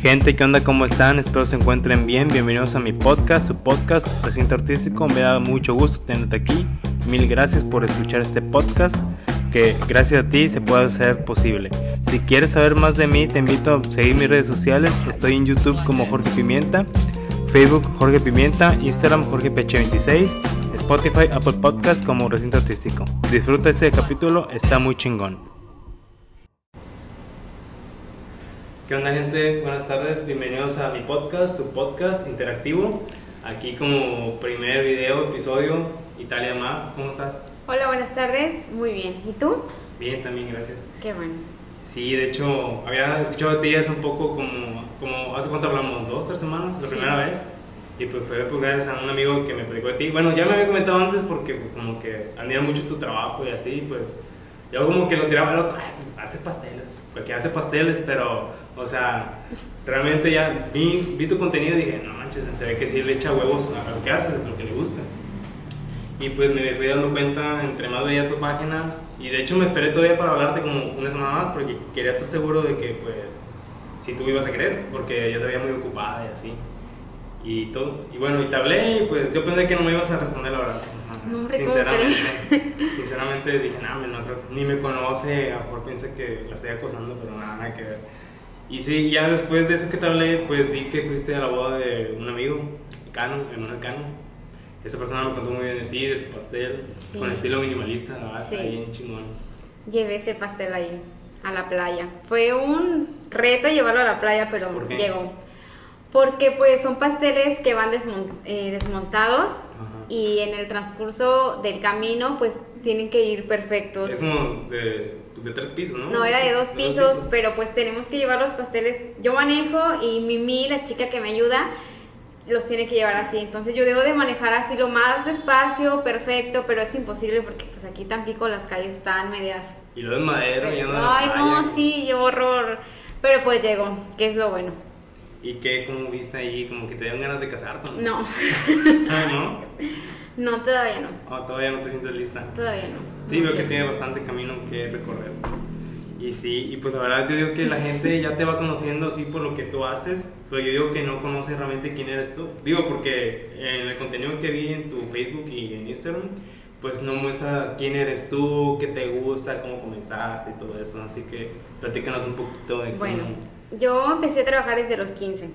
Gente, ¿qué onda? ¿Cómo están? Espero se encuentren bien. Bienvenidos a mi podcast, su podcast Recinto Artístico. Me da mucho gusto tenerte aquí. Mil gracias por escuchar este podcast que gracias a ti se puede hacer posible. Si quieres saber más de mí, te invito a seguir mis redes sociales. Estoy en YouTube como Jorge Pimienta, Facebook Jorge Pimienta, Instagram Jorge Peche26, Spotify, Apple Podcast como Recinto Artístico. Disfruta este capítulo, está muy chingón. ¿Qué onda gente? Buenas tardes, bienvenidos a mi podcast, su podcast interactivo. Aquí como primer video, episodio, Italia Ma, ¿cómo estás? Hola, buenas tardes, muy bien. ¿Y tú? Bien, también, gracias. Qué bueno. Sí, de hecho, había escuchado de ti hace un poco como, como ¿hace cuánto hablamos? ¿Dos, tres semanas? La Sí. primera vez. Y pues fue pues, gracias a un amigo que me predicó de ti. Bueno, ya me había comentado antes porque pues, como que admira mucho tu trabajo y así, pues yo como que lo tiraba loco, ay, pues hace pasteles, cualquiera hace pasteles, pero, o sea, realmente ya vi, vi tu contenido y dije, no manches, se ve que sí le echa huevos a lo que hace, a lo que le gusta. Y pues me fui dando cuenta, entre más veía tu página, y de hecho me esperé todavía para hablarte como una semana más, porque quería estar seguro de que, pues, si tú me ibas a querer, porque yo te veía muy ocupada y así. Y todo, y bueno, y te hablé, y pues yo pensé que no me ibas a responder la verdad. Ajá. No, hombre, ¿cómo sinceramente, sinceramente dije, no, no creo, ni me conoce, a lo mejor piensa que la estoy acosando, pero nada, nada que ver. Y sí, ya después de eso que te hablé, pues vi que fuiste a la boda de un amigo, Cano, Emanuel Cano. Esa persona me contó muy bien de ti, de tu pastel, Sí. con estilo minimalista, Sí. está bien chingón. Llevé ese pastel ahí, a la playa. Fue un reto llevarlo a la playa, pero ¿Por llegó. Porque pues son pasteles que van desmon- eh, desmontados Ajá. y en el transcurso del camino pues tienen que ir perfectos. Es como de, de tres pisos, ¿no? No, era de dos pisos, pero pues tenemos que llevar los pasteles. Yo manejo y Mimi, la chica que me ayuda, los tiene que llevar así. Entonces yo debo de manejar así lo más despacio, perfecto, pero es imposible porque pues aquí Tampico las calles están medias... Y luego en madera, ya no Ay, no, sí, horror. Pero pues llegó, que es lo bueno. ¿Y qué, cómo viste ahí? Como que te dieron ganas de casarte, ¿no? No, Ah, ¿no? no, todavía no. Oh, todavía no te sientes lista. Todavía no. Sí, No veo que tiene bastante camino que recorrer. Y sí, y pues la verdad yo digo que la gente ya te va conociendo así por lo que tú haces, pero yo digo que no conoce realmente quién eres tú. Digo porque en el contenido que vi en tu Facebook y en Instagram, pues no muestra quién eres tú, qué te gusta, cómo comenzaste y todo eso. Así que platícanos un poquito de Bueno, cómo... yo empecé a trabajar desde los 15.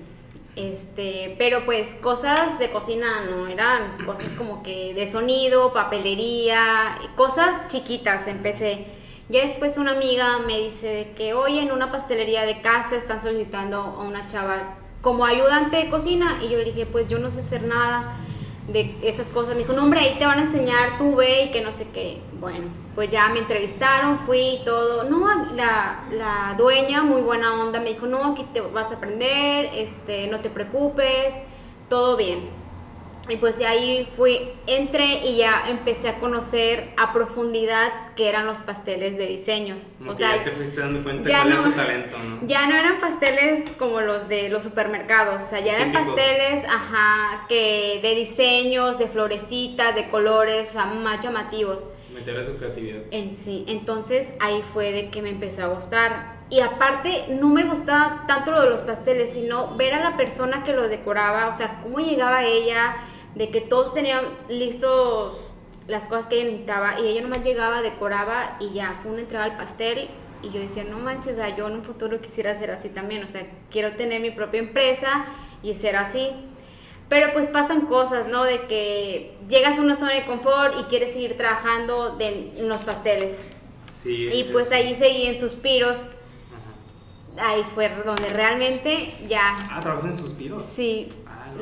Este, pero pues cosas de cocina no eran cosas como que de sonido, papelería, cosas chiquitas empecé. Ya después una amiga me dice que hoy en una pastelería de casa están solicitando a una chava como ayudante de cocina y yo le dije, pues yo no sé hacer nada de esas cosas. Me dijo, no hombre, ahí te van a enseñar, tú ve y que no sé qué. Bueno, pues ya me entrevistaron, fui y todo. No, la, la dueña, muy buena onda, me dijo, no, aquí te vas a aprender, este, no te preocupes, todo bien. Y pues de ahí fui, entré y ya empecé a conocer a profundidad qué eran los pasteles de diseños. Como o que sea, ya te fuiste dando cuenta ya cuál era no- tu talento, ¿no? ya no eran pasteles como los de los supermercados, o sea, ya eran Típicos. pasteles, ajá, que de diseños, de florecitas, de colores, o sea, más llamativos Meter a su creatividad. en sí. Entonces ahí fue de que me empezó a gustar. Y aparte, no me gustaba tanto lo de los pasteles, sino ver a la persona que los decoraba, o sea, cómo llegaba ella, de que todos tenían listos las cosas que ella necesitaba y ella nomás llegaba, decoraba y ya, fue una entrega al pastel. Y yo decía, no manches, o sea, yo en un futuro quisiera ser así también, o sea, quiero tener mi propia empresa y ser así. Pero pues pasan cosas, ¿no? De que llegas a una zona de confort y quieres seguir trabajando de, en los pasteles. Sí, Y es- pues ahí seguí en suspiros. Ajá. Ahí fue donde realmente ya, Ah, ¿trabajas en suspiros? sí,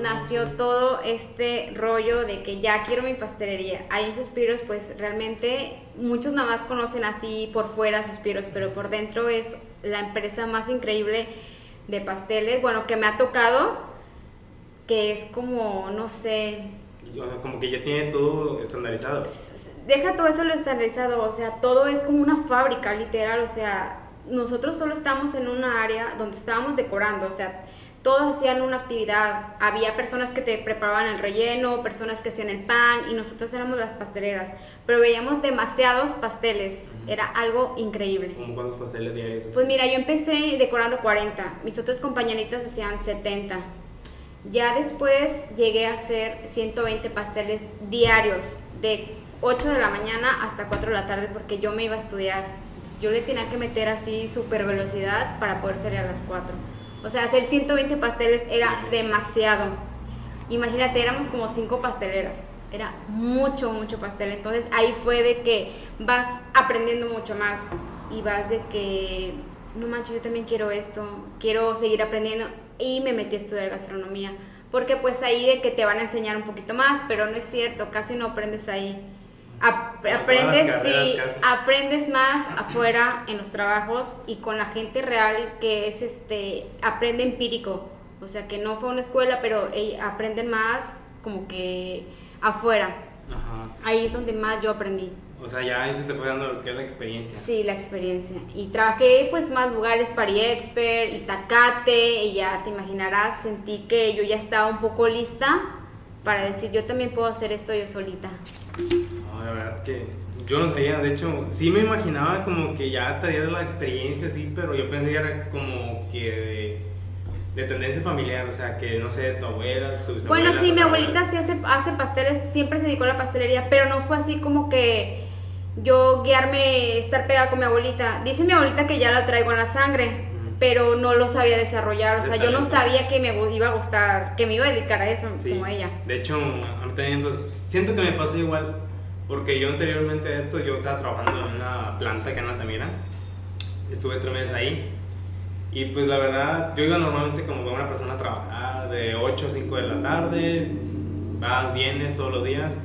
nació todo este rollo de que ya quiero mi pastelería. Ahí en suspiros pues realmente muchos nada más conocen así por fuera suspiros, pero por dentro es la empresa más increíble de pasteles, bueno, que me ha tocado, que es como, no sé, O sea, como que ya tiene todo estandarizado. deja todo eso lo estandarizado, o sea, todo es como una fábrica, literal, o sea, nosotros solo estamos en una área donde estábamos decorando, o sea, todos hacían una actividad. Había personas que te preparaban el relleno, personas que hacían el pan y nosotros éramos las pasteleras. Pero veíamos demasiados pasteles. Era algo increíble. ¿Cómo cuántos pasteles diarios? Pues mira, yo empecé decorando 40. Mis otras compañeritas hacían 70. Ya después llegué a hacer 120 pasteles diarios de 8 de la mañana hasta 4 de la tarde porque yo me iba a estudiar. Entonces, yo le tenía que meter así super velocidad para poder salir a las 4. O sea, hacer 120 pasteles era demasiado. Imagínate, éramos como 5 pasteleras. Era mucho, mucho pastel. Entonces ahí fue de que vas aprendiendo mucho más. Y vas de que, no manches, yo también quiero esto. Quiero seguir aprendiendo. Y me metí a estudiar gastronomía. Porque pues ahí de que te van a enseñar un poquito más, pero no es cierto, casi no aprendes ahí. Ap- aprendes, sí, aprendes más afuera en los trabajos y con la gente real que es este aprende empírico. O sea que no fue una escuela pero eh, aprenden más como que afuera. Ajá. ahí es donde más yo aprendí. O sea, ya eso te fue dando lo que es la experiencia. sí la experiencia. Y trabajé pues más lugares Pari Expert Itacate y ya te imaginarás sentí que yo ya estaba un poco lista para decir yo también puedo hacer esto yo solita la verdad que yo no sabía, de hecho, sí me imaginaba como que ya traías la experiencia, sí, pero yo pensé que era como que de, de tendencia familiar, o sea, que no sé, tu abuela, tu bisabuela. Bueno, sí, mi abuelita sí hace, hace pasteles, siempre se dedicó a la pastelería, pero no fue así como que yo guiarme, estar pegada con mi abuelita. Dice mi abuelita que ya la traigo en la sangre, pero no lo sabía desarrollar. O sea, yo no sabía que me iba a gustar, que me iba a dedicar a eso, Sí. como ella. De hecho, a mí también, pues, siento que me pasó igual, porque yo anteriormente a esto, yo estaba trabajando en una planta que en Altamira, estuve tres meses ahí, y pues la verdad, yo iba normalmente como una persona a trabajar, de 8 a 5 de la tarde, vas, vienes todos los días,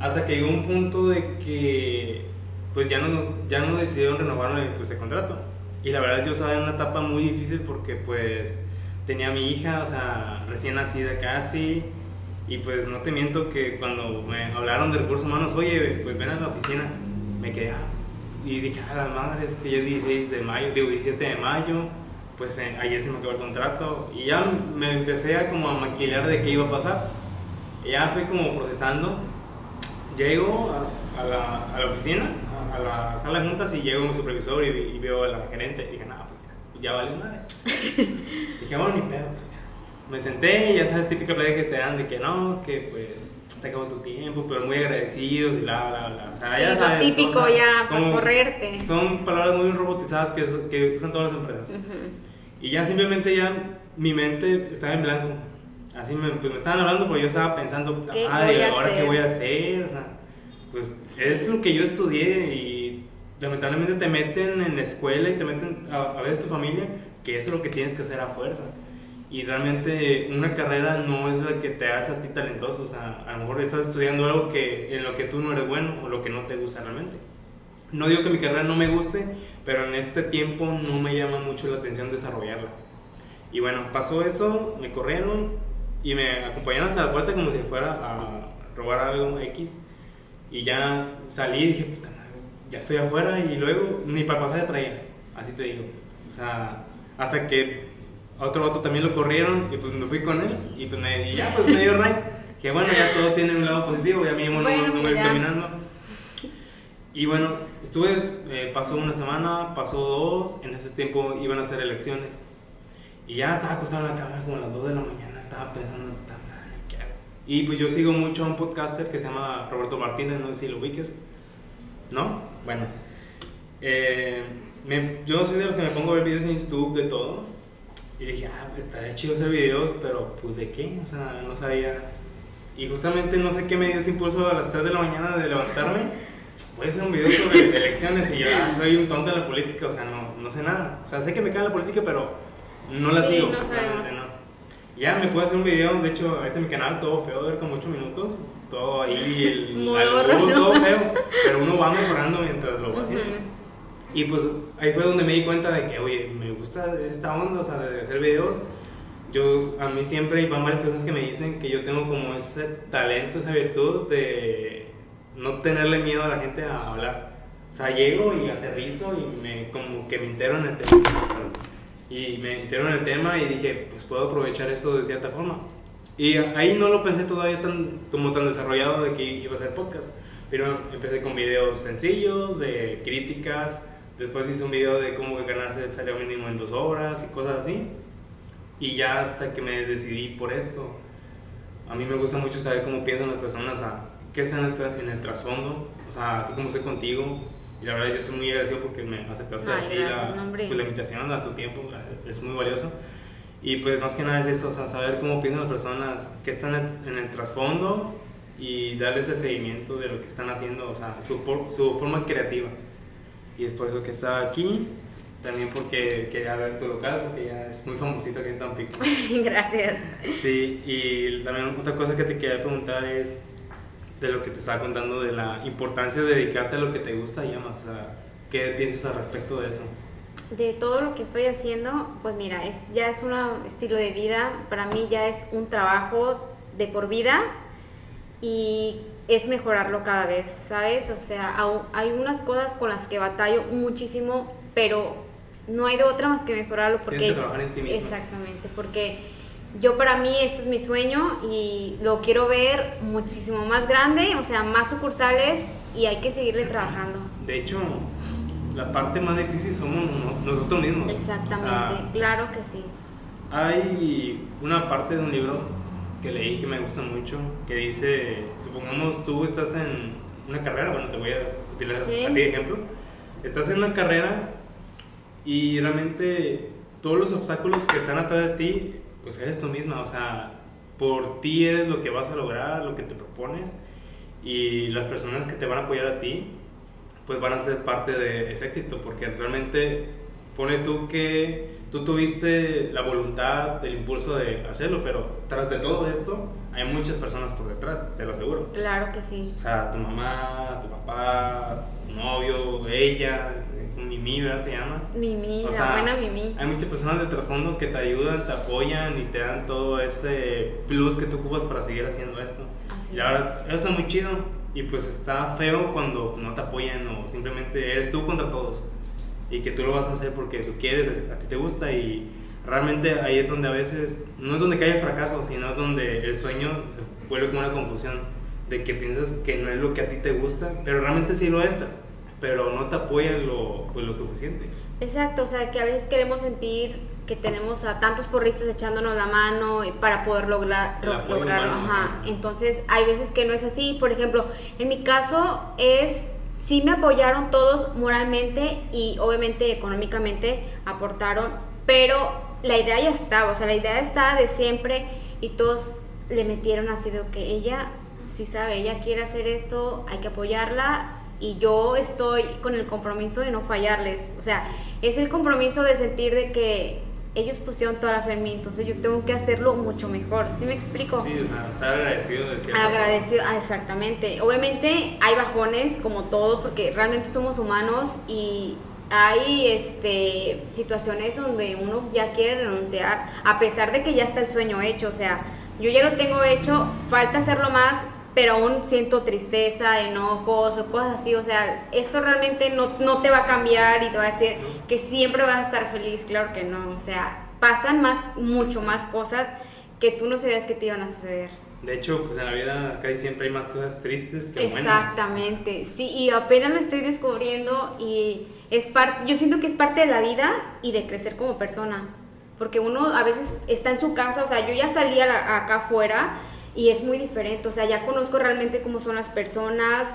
hasta que llegó un punto de que, pues ya no, ya no decidieron renovarme pues, el contrato, y la verdad yo estaba en una etapa muy difícil porque pues tenía a mi hija, o sea, recién nacida casi, y pues no te miento que cuando me hablaron de recursos humanos, oye, pues ven a la oficina, me quedé, ah, y dije, a la madre, es que ya es 16 de mayo, digo 17 de mayo, pues eh, ayer se me acabó el contrato, y ya me empecé a como a maquilar de qué iba a pasar, y ya fui como procesando, llego a, a la, a la oficina, a, a la sala de juntas, y llego mi supervisor y, y veo a la gerente, y dije, nada, pues ya, ya vale madre. dije, bueno, ni pedo, pues ya. Me senté y ya sabes, típica plática que te dan de que no, que pues se acabó tu tiempo, pero muy agradecidos y bla, bla, bla. O sea, Sí, ya lo sabes, típico cosas ya, para correrte. Son palabras muy robotizadas que, que usan todas las empresas. Ujú. Y ya simplemente ya mi mente estaba en blanco. Así me, pues me estaban hablando, pero yo estaba pensando, puta ¿Qué madre, voy a ¿ahora qué hacer? voy a hacer? O sea, pues es lo que yo estudié y lamentablemente te meten en la escuela y te meten a, a veces tu familia, que eso es lo que tienes que hacer a fuerza. Y realmente una carrera no es la que te hace a ti talentoso, o sea, a lo mejor estás estudiando algo que, en lo que tú no eres bueno o lo que no te gusta realmente. No digo que mi carrera no me guste, pero en este tiempo no me llama mucho la atención desarrollarla. Y bueno, pasó eso, me corrieron y me acompañaron hasta la puerta como si fuera a robar algo X. Y ya salí y dije, puta madre, ya estoy afuera y luego ni para pasaje traía, así te digo. O sea, hasta que a otro vato también lo corrieron y pues me fui con él y pues me, y ya pues me dio right. Que bueno, ya todo tiene un lado positivo, ya mismo Bueno, no, no me voy caminando. Y bueno, estuve, eh, pasó una semana, pasó dos, en ese tiempo iban a hacer elecciones. Y ya estaba acostado en la cama como a las 2 de la mañana, estaba pensando, "Puta madre, ¿qué hago?". Y pues yo sigo mucho a un podcaster que se llama Roberto Martínez, no sé si lo ubiques. ¿No? Bueno. eh, me- yo soy de los que me pongo a ver videos en YouTube de todo. Y dije, ah, pues, estaría chido hacer videos, pero pues de qué? O sea, no sabía. Y justamente no sé qué me dio ese impulso a las 3 de la mañana de levantarme. Voy a hacer un video sobre elecciones y yo ah, soy un tonto en la política, o sea, no, no sé nada. O sea, sé que me cae la política, pero no la Sí, sigo. no no. Ya me puedo hacer un video, de hecho, este es mi canal, todo feo, de ver con 8 minutos. Todo ahí, el, luz, horroroso. todo feo. Pero uno va mejorando mientras lo va haciendo. Ujú. Y pues ahí fue donde me di cuenta de que, oye, me gusta esta onda, o sea, de hacer videos. Yo, a mí siempre, van varias personas que me dicen que yo tengo como ese talento, esa virtud de no tenerle miedo a la gente a hablar. O sea, llego y aterrizo y me, como que me entero en el tema. Y me metieron en el tema y dije, pues puedo aprovechar esto de cierta forma. Y ahí no lo pensé todavía tan, como tan desarrollado de que iba a ser podcast. Pero empecé con videos sencillos, de críticas. Después hice un video de cómo ganarse el salario mínimo en dos horas y cosas así. Y ya hasta que me decidí por esto. A mí me gusta mucho saber cómo piensan las personas, a qué están en el, el trasfondo. O sea, así como estoy contigo. Y la verdad yo estoy muy agradecido porque me aceptaste Ay, aquí gracias, la, pues, la invitación a tu tiempo. Es muy valioso. Y pues más que nada es eso, o sea, saber cómo piensan las personas, qué están en el trasfondo y darles ese seguimiento de lo que están haciendo, o sea, su, su forma creativa. Y es por eso que estaba aquí, también porque quería ver tu local, porque ya es muy famosito aquí en Tampico. Gracias. Sí, y también otra cosa que te quería preguntar es de lo que te estaba contando, de la importancia de dedicarte a lo que te gusta y amas, o sea, ¿qué piensas al respecto de eso? De todo lo que estoy haciendo, pues mira, es, ya es un estilo de vida, para mí ya es un trabajo de por vida y es mejorarlo cada vez, ¿sabes? O sea, hay unas cosas con las que batallo muchísimo, pero no hay de otra más que mejorarlo porque es- trabajar en ti misma. exactamente, porque yo para mí esto es mi sueño y lo quiero ver muchísimo más grande, o sea, más sucursales y hay que seguirle trabajando. De hecho, la parte más difícil somos no- nosotros mismos. Exactamente, O sea, claro que sí. Hay una parte de un libro que leí que me gusta mucho, que dice, supongamos tú estás en una carrera, bueno, te voy a utilizar Sí. a ti de ejemplo, estás en una carrera y realmente todos los obstáculos que están atrás de ti, pues eres tú misma, o sea, por ti eres lo que vas a lograr, lo que te propones y las personas que te van a apoyar a ti, pues van a ser parte de ese éxito, porque realmente pone tú que tú tuviste la voluntad, el impulso de hacerlo, pero tras de todo esto hay muchas personas por detrás, te lo aseguro. Claro que sí. O sea, tu mamá, tu papá, tu novio, ella, eh, Mimi, ¿verdad? Se llama. Mimi, O la sea, buena Mimi. Hay muchas personas de trasfondo que te ayudan, te apoyan y te dan todo ese plus que tú ocupas para seguir haciendo esto. Así y la verdad, eso está muy chido. Y pues está feo cuando no te apoyan o simplemente eres tú contra todos. Y que tú lo vas a hacer porque tú quieres, a ti te gusta y realmente ahí es donde a veces, no es donde cae el fracaso, sino donde el sueño se vuelve como una confusión de que piensas que no es lo que a ti te gusta, pero realmente sí lo es, pero no te apoyan lo, pues, lo suficiente. Exacto, o sea, que a veces queremos sentir que tenemos a tantos porristas echándonos la mano para poder lograr, lograrlo. Ajá. Entonces, hay veces que no es así. Por ejemplo, en mi caso es, sí me apoyaron todos moralmente y obviamente económicamente aportaron, pero la idea ya estaba, o sea, la idea estaba de siempre y todos le metieron así de que ella sí sabe, ella quiere hacer esto, hay que apoyarla y yo estoy con el compromiso de no fallarles. O sea, es el compromiso de sentir de que ellos pusieron toda la fe en mí, entonces yo tengo que hacerlo mucho mejor. ¿Sí me explico? Sí, o sea, estar agradecido de. Agradecido, ah, exactamente. Obviamente hay bajones como todo, porque realmente somos humanos y hay este, situaciones donde uno ya quiere renunciar, a pesar de que ya está el sueño hecho. O sea, yo ya lo tengo hecho, falta hacerlo más, pero aún siento tristeza, enojos o cosas así. O sea, esto realmente no, no te va a cambiar y te va a decir que siempre vas a estar feliz. Claro que no. O sea, pasan más, mucho más cosas que tú no sabías que te iban a suceder. De hecho, pues en la vida casi siempre hay más cosas tristes que buenas. Exactamente, sí, y apenas lo estoy descubriendo y es parte, yo siento que es parte de la vida y de crecer como persona, porque uno a veces está en su casa, o sea, yo ya salí a la- acá afuera y es muy diferente, o sea, ya conozco realmente cómo son las personas,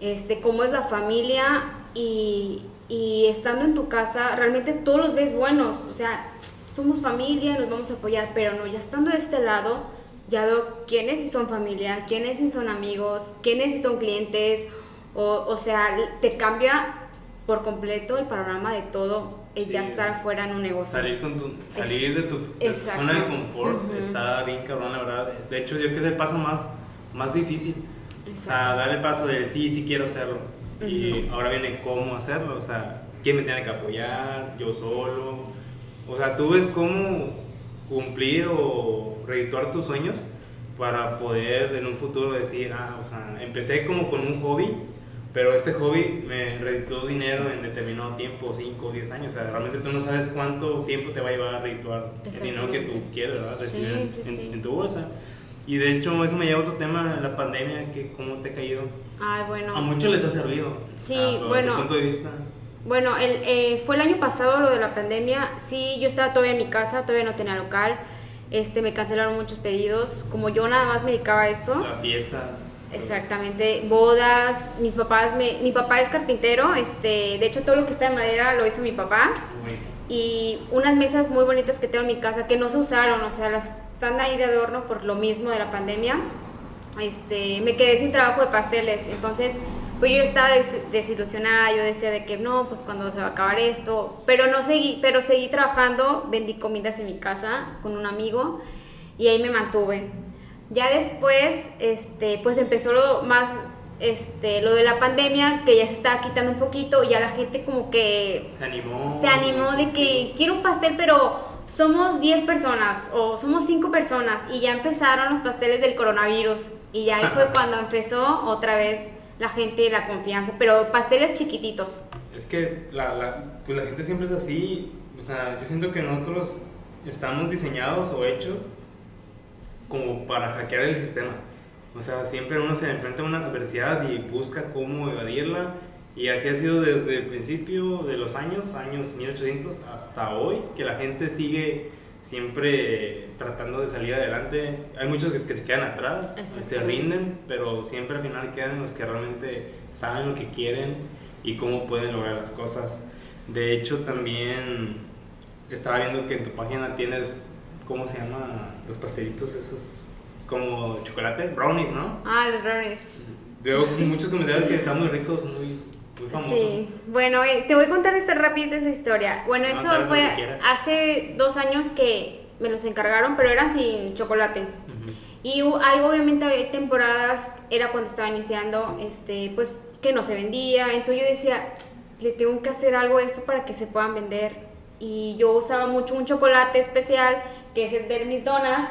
este, cómo es la familia y, y estando en tu casa realmente todos los ves buenos, o sea, somos familia, nos vamos a apoyar, pero no, ya estando de este lado, ya veo quiénes sí son familia, quiénes sí son amigos, quiénes sí son clientes, o, o sea, te cambia por completo el panorama de todo, el ya Sí. estar afuera en un negocio. Salir, con tu, salir de tu, de tu Exacto. zona de confort Ujú. está bien cabrón, la verdad. De hecho, yo creo que es el paso más, más difícil. O sea, dar el paso de sí, sí quiero hacerlo. Y Ujú. ahora viene cómo hacerlo. O sea, quién me tiene que apoyar, yo solo. O sea, tú ves cómo cumplir o redituar tus sueños para poder en un futuro decir, ah, o sea, empecé como con un hobby Pero este hobby me redituó dinero en determinado tiempo, 5 o 10 años. O sea, realmente tú no sabes cuánto tiempo te va a llevar a redituar el dinero que tú quieres, ¿verdad? Sí, Recibir sí, en, sí. en tu bolsa. Y de hecho, eso me lleva a otro tema, la pandemia, que cómo te ha caído. Ay, bueno. A muchos les ha servido. Sí, pero bueno. Punto de vista. Bueno, el, eh, fue el año pasado lo de la pandemia. Sí, yo estaba todavía en mi casa, todavía no tenía local. Este, me cancelaron muchos pedidos. Como yo nada más me dedicaba a esto. Las fiestas. Exactamente, bodas, mis papás, me, mi papá es carpintero, este, de hecho todo lo que está de madera lo hizo mi papá y unas mesas muy bonitas que tengo en mi casa que no se usaron, o sea, las están ahí de adorno por lo mismo de la pandemia. Este, me quedé sin trabajo de pasteles, entonces pues yo estaba des- desilusionada, yo decía de que no, pues cuando se va a acabar esto, pero no seguí, pero seguí trabajando, vendí comidas en mi casa con un amigo y ahí me mantuve. Ya después, este, pues empezó lo más, este, lo de la pandemia, que ya se estaba quitando un poquito, ya la gente como que Se animó. se animó de que Sí. quiero un pastel, pero somos 10 personas o somos 5 personas y ya empezaron los pasteles del coronavirus y ya ahí fue cuando empezó otra vez la gente la confianza, pero pasteles chiquititos. Es que la, la, pues la gente siempre es así. O sea, yo siento que nosotros estamos diseñados o hechos como para hackear el sistema. O sea, siempre uno se enfrenta a una adversidad y busca cómo evadirla. Y así ha sido desde el principio de los años, años 1800 hasta hoy, que la gente sigue siempre tratando de salir adelante. Hay muchos que, que se quedan atrás, se rinden, pero siempre al final quedan los que realmente saben lo que quieren y cómo pueden lograr las cosas. De hecho, también estaba viendo que en tu página tienes, ¿cómo se llama? Los pastelitos esos, como chocolate, brownies, ¿no? Ah, los brownies. Veo muchos comentarios que están muy ricos, muy, muy famosos. Sí, bueno, eh, te voy a contar esta rápida esa historia. Bueno, No, eso fue hace dos años que me los encargaron, pero eran sin chocolate. Y ahí obviamente había temporadas, era cuando estaba iniciando, este, pues que no se vendía. Entonces yo decía, le tengo que hacer algo a esto para que se puedan vender. Y yo usaba mucho un chocolate especial, que es el de mis donas.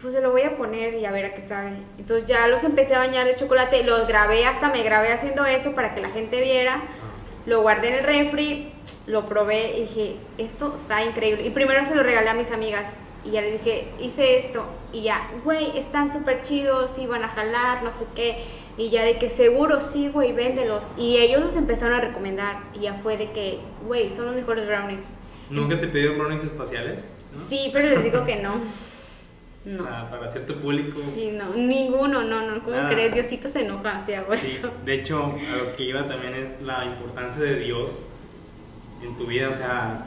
Pues se lo voy a poner y a ver a qué sabe. Entonces ya los empecé a bañar de chocolate, los grabé, hasta me grabé haciendo eso para que la gente viera. Lo guardé en el refri, lo probé y dije, esto está increíble. Y primero se lo regalé a mis amigas. Y ya les dije, hice esto. Y ya, güey, están súper chidos, iban a jalar, no sé qué. Y ya de que seguro sí, güey, véndelos. Y ellos los empezaron a recomendar. Y ya fue de que, güey, son los mejores brownies. ¿Nunca te pidieron brownies espaciales? ¿No? Sí, pero les digo que no. No. sea, para cierto público. Sí, no, ninguno, no, no. ¿Cómo Ah. crees? Diosito se enoja si hago Sí, de hecho, a lo que iba también es la importancia de Dios en tu vida, o sea,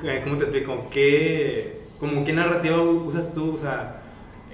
¿qué- ¿cómo te explico? ¿Qué, como, ¿Qué narrativa usas tú? O sea,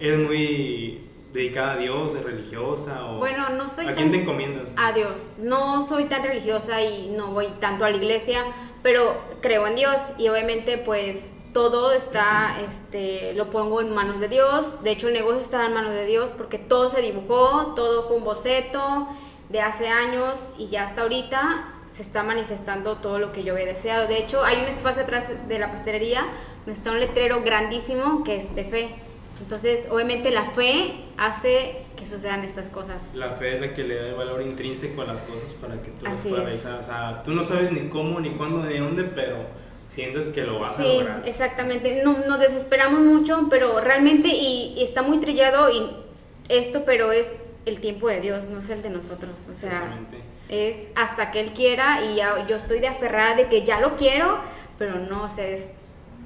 ¿eres muy dedicada a Dios, ¿Es religiosa? O Bueno, no soy ¿A quién tan- te encomiendas? A Dios. No soy tan religiosa y no voy tanto a la iglesia, pero creo en Dios y obviamente pues todo está, este, lo pongo en manos de Dios. De hecho el negocio está en manos de Dios porque todo se dibujó, todo fue un boceto de hace años y ya hasta ahorita se está manifestando todo lo que yo había deseado. De hecho hay un espacio atrás de la pastelería donde está un letrero grandísimo que es de fe. Entonces obviamente la fe hace que sucedan estas cosas. La fe es la que le da el valor intrínseco a las cosas para que tú las Así puedas es. realizar. O sea, tú no sabes ni cómo, ni cuándo, ni dónde, pero sientes que lo vas a Sí, lograr. exactamente. No, nos desesperamos mucho, pero realmente, y, y está muy trillado y esto, pero es el tiempo de Dios, no es el de nosotros. O sea, Exactamente. es hasta que Él quiera y ya, yo estoy de aferrada de que ya lo quiero, pero no, o sea, es,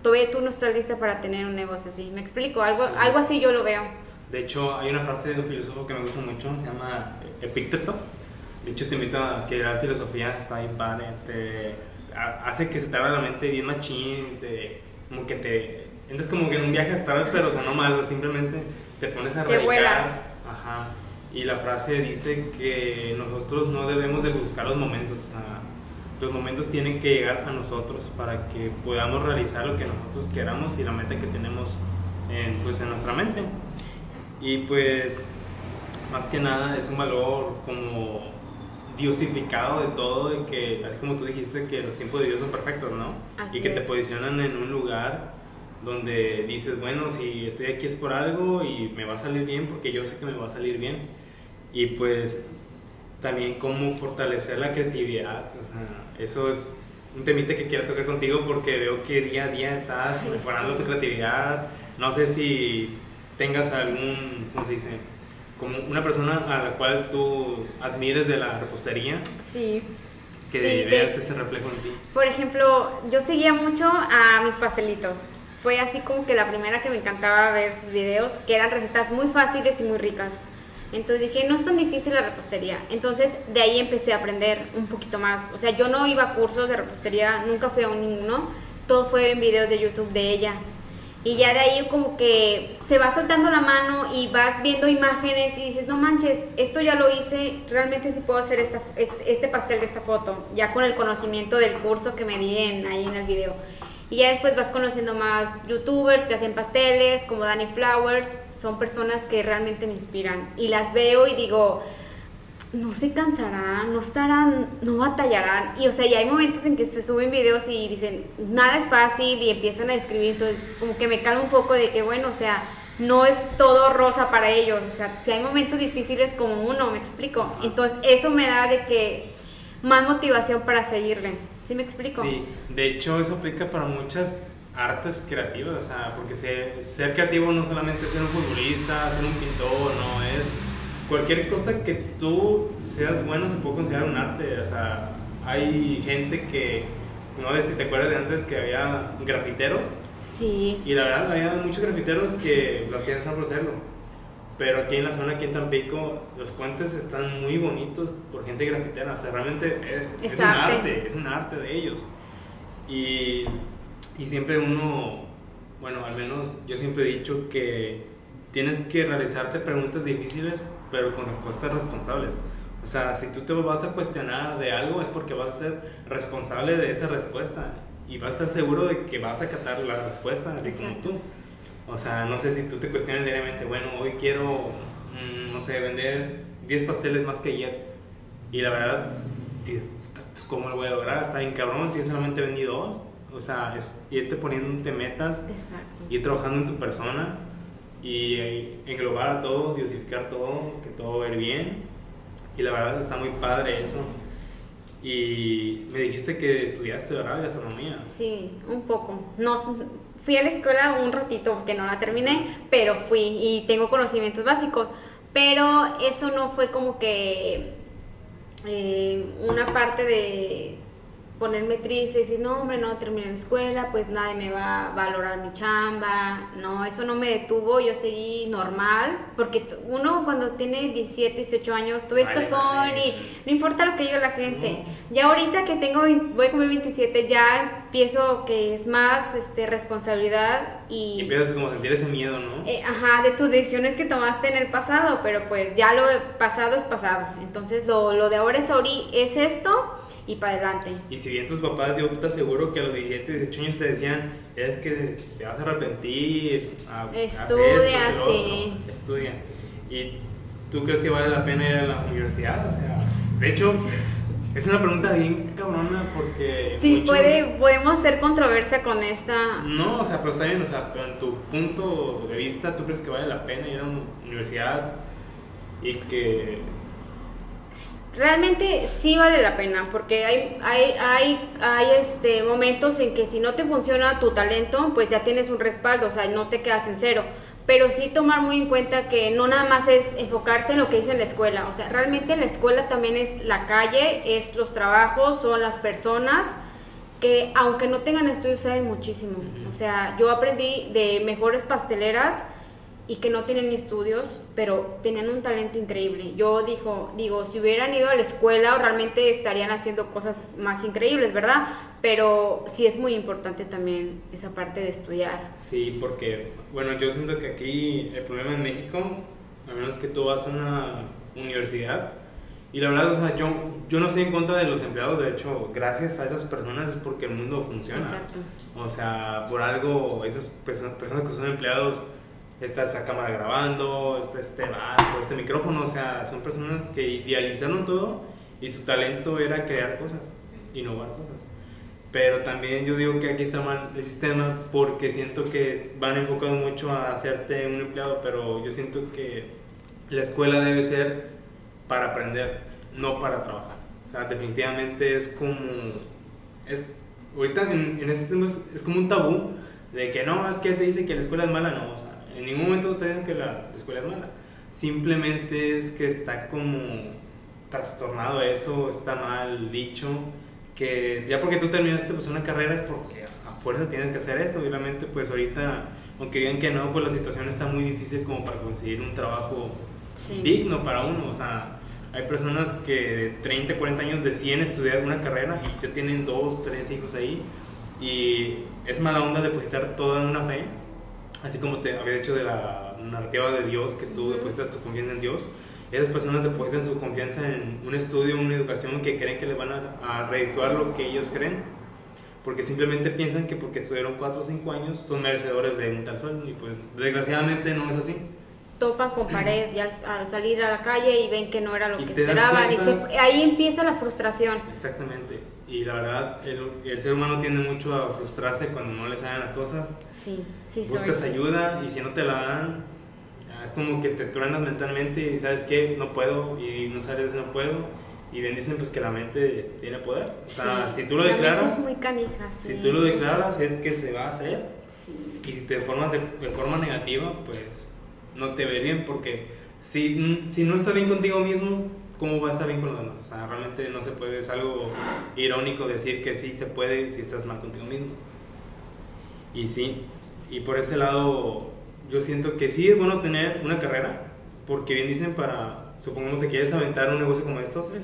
todavía tú no estás lista para tener un negocio así. ¿Me explico? Algo, Sí. algo así yo lo veo. De hecho, hay una frase de un filósofo que me gusta mucho, se llama Epicteto. De hecho, te invito a que la filosofía está bien padre. Te ha- hace que se te abra la mente bien machín, te, como que te entras como que en un viaje astral, pero o sea, no malo, simplemente te pones a Te radicar. vuelas. Ajá. Y la frase dice que nosotros no debemos de buscar los momentos. o sea, los momentos tienen que llegar a nosotros para que podamos realizar lo que nosotros queramos y la meta que tenemos en, pues, en nuestra mente. Y pues, más que nada, es un valor como diosificado de todo, de que, así como tú dijiste, que los tiempos de Dios son perfectos, ¿no? Así y que te es. posicionan en un lugar donde dices, bueno, si estoy aquí es por algo y me va a salir bien porque yo sé que me va a salir bien. Y pues también cómo fortalecer la creatividad. O sea, eso es un temite que quiero tocar contigo porque veo que día a día estás mejorando tu creatividad. No sé si tengas algún, ¿cómo se dice? Como una persona a la cual tú admires de la repostería. Sí. Que Sí, veas de- ese reflejo en ti. Por ejemplo, yo seguía mucho a mis pastelitos. Fue así como que la primera que me encantaba ver sus videos, que eran recetas muy fáciles y muy ricas. Entonces dije, no es tan difícil la repostería. Entonces de ahí empecé a aprender un poquito más. O sea, yo no iba a cursos de repostería, nunca fui a un ninguno. Todo fue en videos de YouTube de ella. Y ya de ahí como que se va soltando la mano y vas viendo imágenes y dices, no manches, esto ya lo hice, realmente sí puedo hacer esta, este, este pastel de esta foto, ya con el conocimiento del curso que me di en, ahí en el video. Y ya después vas conociendo más youtubers que hacen pasteles, como Danny Flowers, son personas que realmente me inspiran. Y las veo y digo, no se cansarán, no estarán, no batallarán. Y o sea, ya hay momentos en que se suben videos y dicen, nada es fácil y empiezan a escribir, entonces como que me calma un poco de que, bueno, o sea, no es todo rosa para ellos, o sea, si hay momentos difíciles como uno, me explico. Entonces eso me da de que más motivación para seguirle, ¿sí me explico? Sí, de hecho eso aplica para muchas artes creativas, o sea, porque ser, ser creativo no solamente es ser un futbolista, ser un pintor, no, es cualquier cosa que tú seas bueno se puede considerar un arte, o sea, hay gente que, no sé si te acuerdas de antes que había grafiteros, Sí, y la verdad había muchos grafiteros que lo hacían solo por hacerlo. Pero aquí en la zona, aquí en Tampico, los puentes están muy bonitos por gente grafitera. O sea, realmente es, Es es un arte. arte, es un arte de ellos. Y, y siempre uno, bueno, al menos yo siempre he dicho que tienes que realizarte preguntas difíciles, pero con respuestas responsables. O sea, si tú te vas a cuestionar de algo es porque vas a ser responsable de esa respuesta y vas a estar seguro de que vas a acatar la respuesta, así Exacto. como tú. O sea, no sé si tú te cuestionas diariamente, bueno, hoy quiero, mm, no sé, vender 10 pasteles más que ayer. Y la verdad, pues, ¿cómo lo voy a lograr? Está bien cabrón si yo solamente vendí dos. O sea, es irte poniéndote metas, exacto. ir trabajando en tu persona y eh, englobar todo, diosificar todo, que todo va a ir bien. Y la verdad está muy padre eso. Y me dijiste que estudiaste, ¿verdad? Gastronomía. Sí, un poco. No, fui a la escuela un ratito, que no la terminé, pero fui y tengo conocimientos básicos. Pero eso no fue como que eh, una parte de ponerme triste y decir, no, hombre, no terminé la escuela, pues nadie me va a valorar mi chamba. No, eso no me detuvo, yo seguí normal, porque uno cuando tiene 17, 18 años, tú estás joven vale. y no importa lo que diga la gente. Ya ahorita que tengo, voy a cumplir 27, ya empiezo que es más este, responsabilidad Y y, empiezas como a sentir ese miedo, ¿no? eh, ajá, de tus decisiones que tomaste en el pasado, pero pues ya lo pasado es pasado. Entonces lo, lo de ahora es, ahori- es esto y para adelante. Y si bien tus papás, yo te aseguro que a los 17, 18 años te decían, es que te vas a arrepentir, a, esto, Estudia, haz lo otro". sí. Estudia. ¿Y tú crees que vale la pena ir a la universidad? O sea, de hecho, es una pregunta bien cabrona porque... Sí, muchos- puede, podemos hacer controversia con esta. No, o sea, pero está bien, o sea, pero en tu punto de vista, ¿tú crees que vale la pena ir a una universidad y que... Realmente sí vale la pena, porque hay, hay, hay, este, momentos en que si no te funciona tu talento, pues ya tienes un respaldo, o sea, no te quedas en cero. Pero sí tomar muy en cuenta que no nada más es enfocarse en lo que dice en la escuela, o sea, realmente la escuela también es la calle, es los trabajos, son las personas que aunque no tengan estudios saben muchísimo. O sea, yo aprendí de mejores pasteleras y que no tienen estudios, pero tenían un talento increíble. Yo digo, digo, si hubieran ido a la escuela, realmente estarían haciendo cosas más increíbles, ¿verdad? Pero sí es muy importante también esa parte de estudiar. Sí, porque, bueno, yo siento que aquí el problema en México, a menos que tú vas a una universidad, y la verdad, o sea, yo, yo no estoy en contra de los empleados, de hecho, gracias a esas personas es porque el mundo funciona. Exacto. O sea, por algo, esas personas, personas que son empleados, está esa cámara grabando, está este vaso, este micrófono, o sea, son personas que idealizaron todo y su talento era crear cosas, innovar cosas. Pero también yo digo que aquí está mal el sistema porque siento que van enfocados mucho a hacerte un empleado, pero yo siento que la escuela debe ser para aprender. no para trabajar. O sea, definitivamente es como, es, ahorita en, en este tiempo es, es como un tabú de que no, es que él te dice que la escuela es mala, no, o sea, en ningún momento te dicen que la escuela es mala. Simplemente es que está como trastornado eso, está mal dicho, que ya porque tú terminaste pues una carrera es porque a fuerza tienes que hacer eso, obviamente pues ahorita, aunque digan que no, pues la situación está muy difícil como para conseguir un trabajo Sí. digno para uno, o sea, hay personas que de 30, 40 años deciden estudiar una carrera y ya tienen dos, tres hijos ahí y es mala onda depositar toda en una fe, así como te había dicho de la narrativa de Dios, que tú depositas tu confianza en Dios. Esas personas depositan su confianza en un estudio, una educación que creen que les van a, a redituar lo que ellos creen, porque simplemente piensan que porque estudiaron 4 o 5 años son merecedores de un tal sueldo y pues desgraciadamente no es así. Topan con pared y al, al salir a la calle y ven que no era lo Y que esperaban. Y se- ahí empieza la frustración. Exactamente. Y la verdad, el, el ser humano tiende mucho a frustrarse cuando no le salen las cosas. Sí, sí, soy. Buscas ayuda y si no te la dan, ya es como que te truenas mentalmente y sabes que no puedo y no sabes no puedo. Y bien dicen pues que la mente tiene poder. O sea, Sí. si tú lo La declaras, Es muy canija, sí. si tú lo declaras es que se va a hacer. Sí. Y si te formas de, de forma negativa, pues no te ve bien porque si, si no estás bien contigo mismo, ¿cómo va a estar bien con los demás? O sea, realmente no se puede, es algo irónico decir que sí se puede si estás mal contigo mismo. Y sí, y por ese lado yo siento que sí es bueno tener una carrera, porque bien dicen para, supongamos que quieres aventar un negocio como estos, Ujú.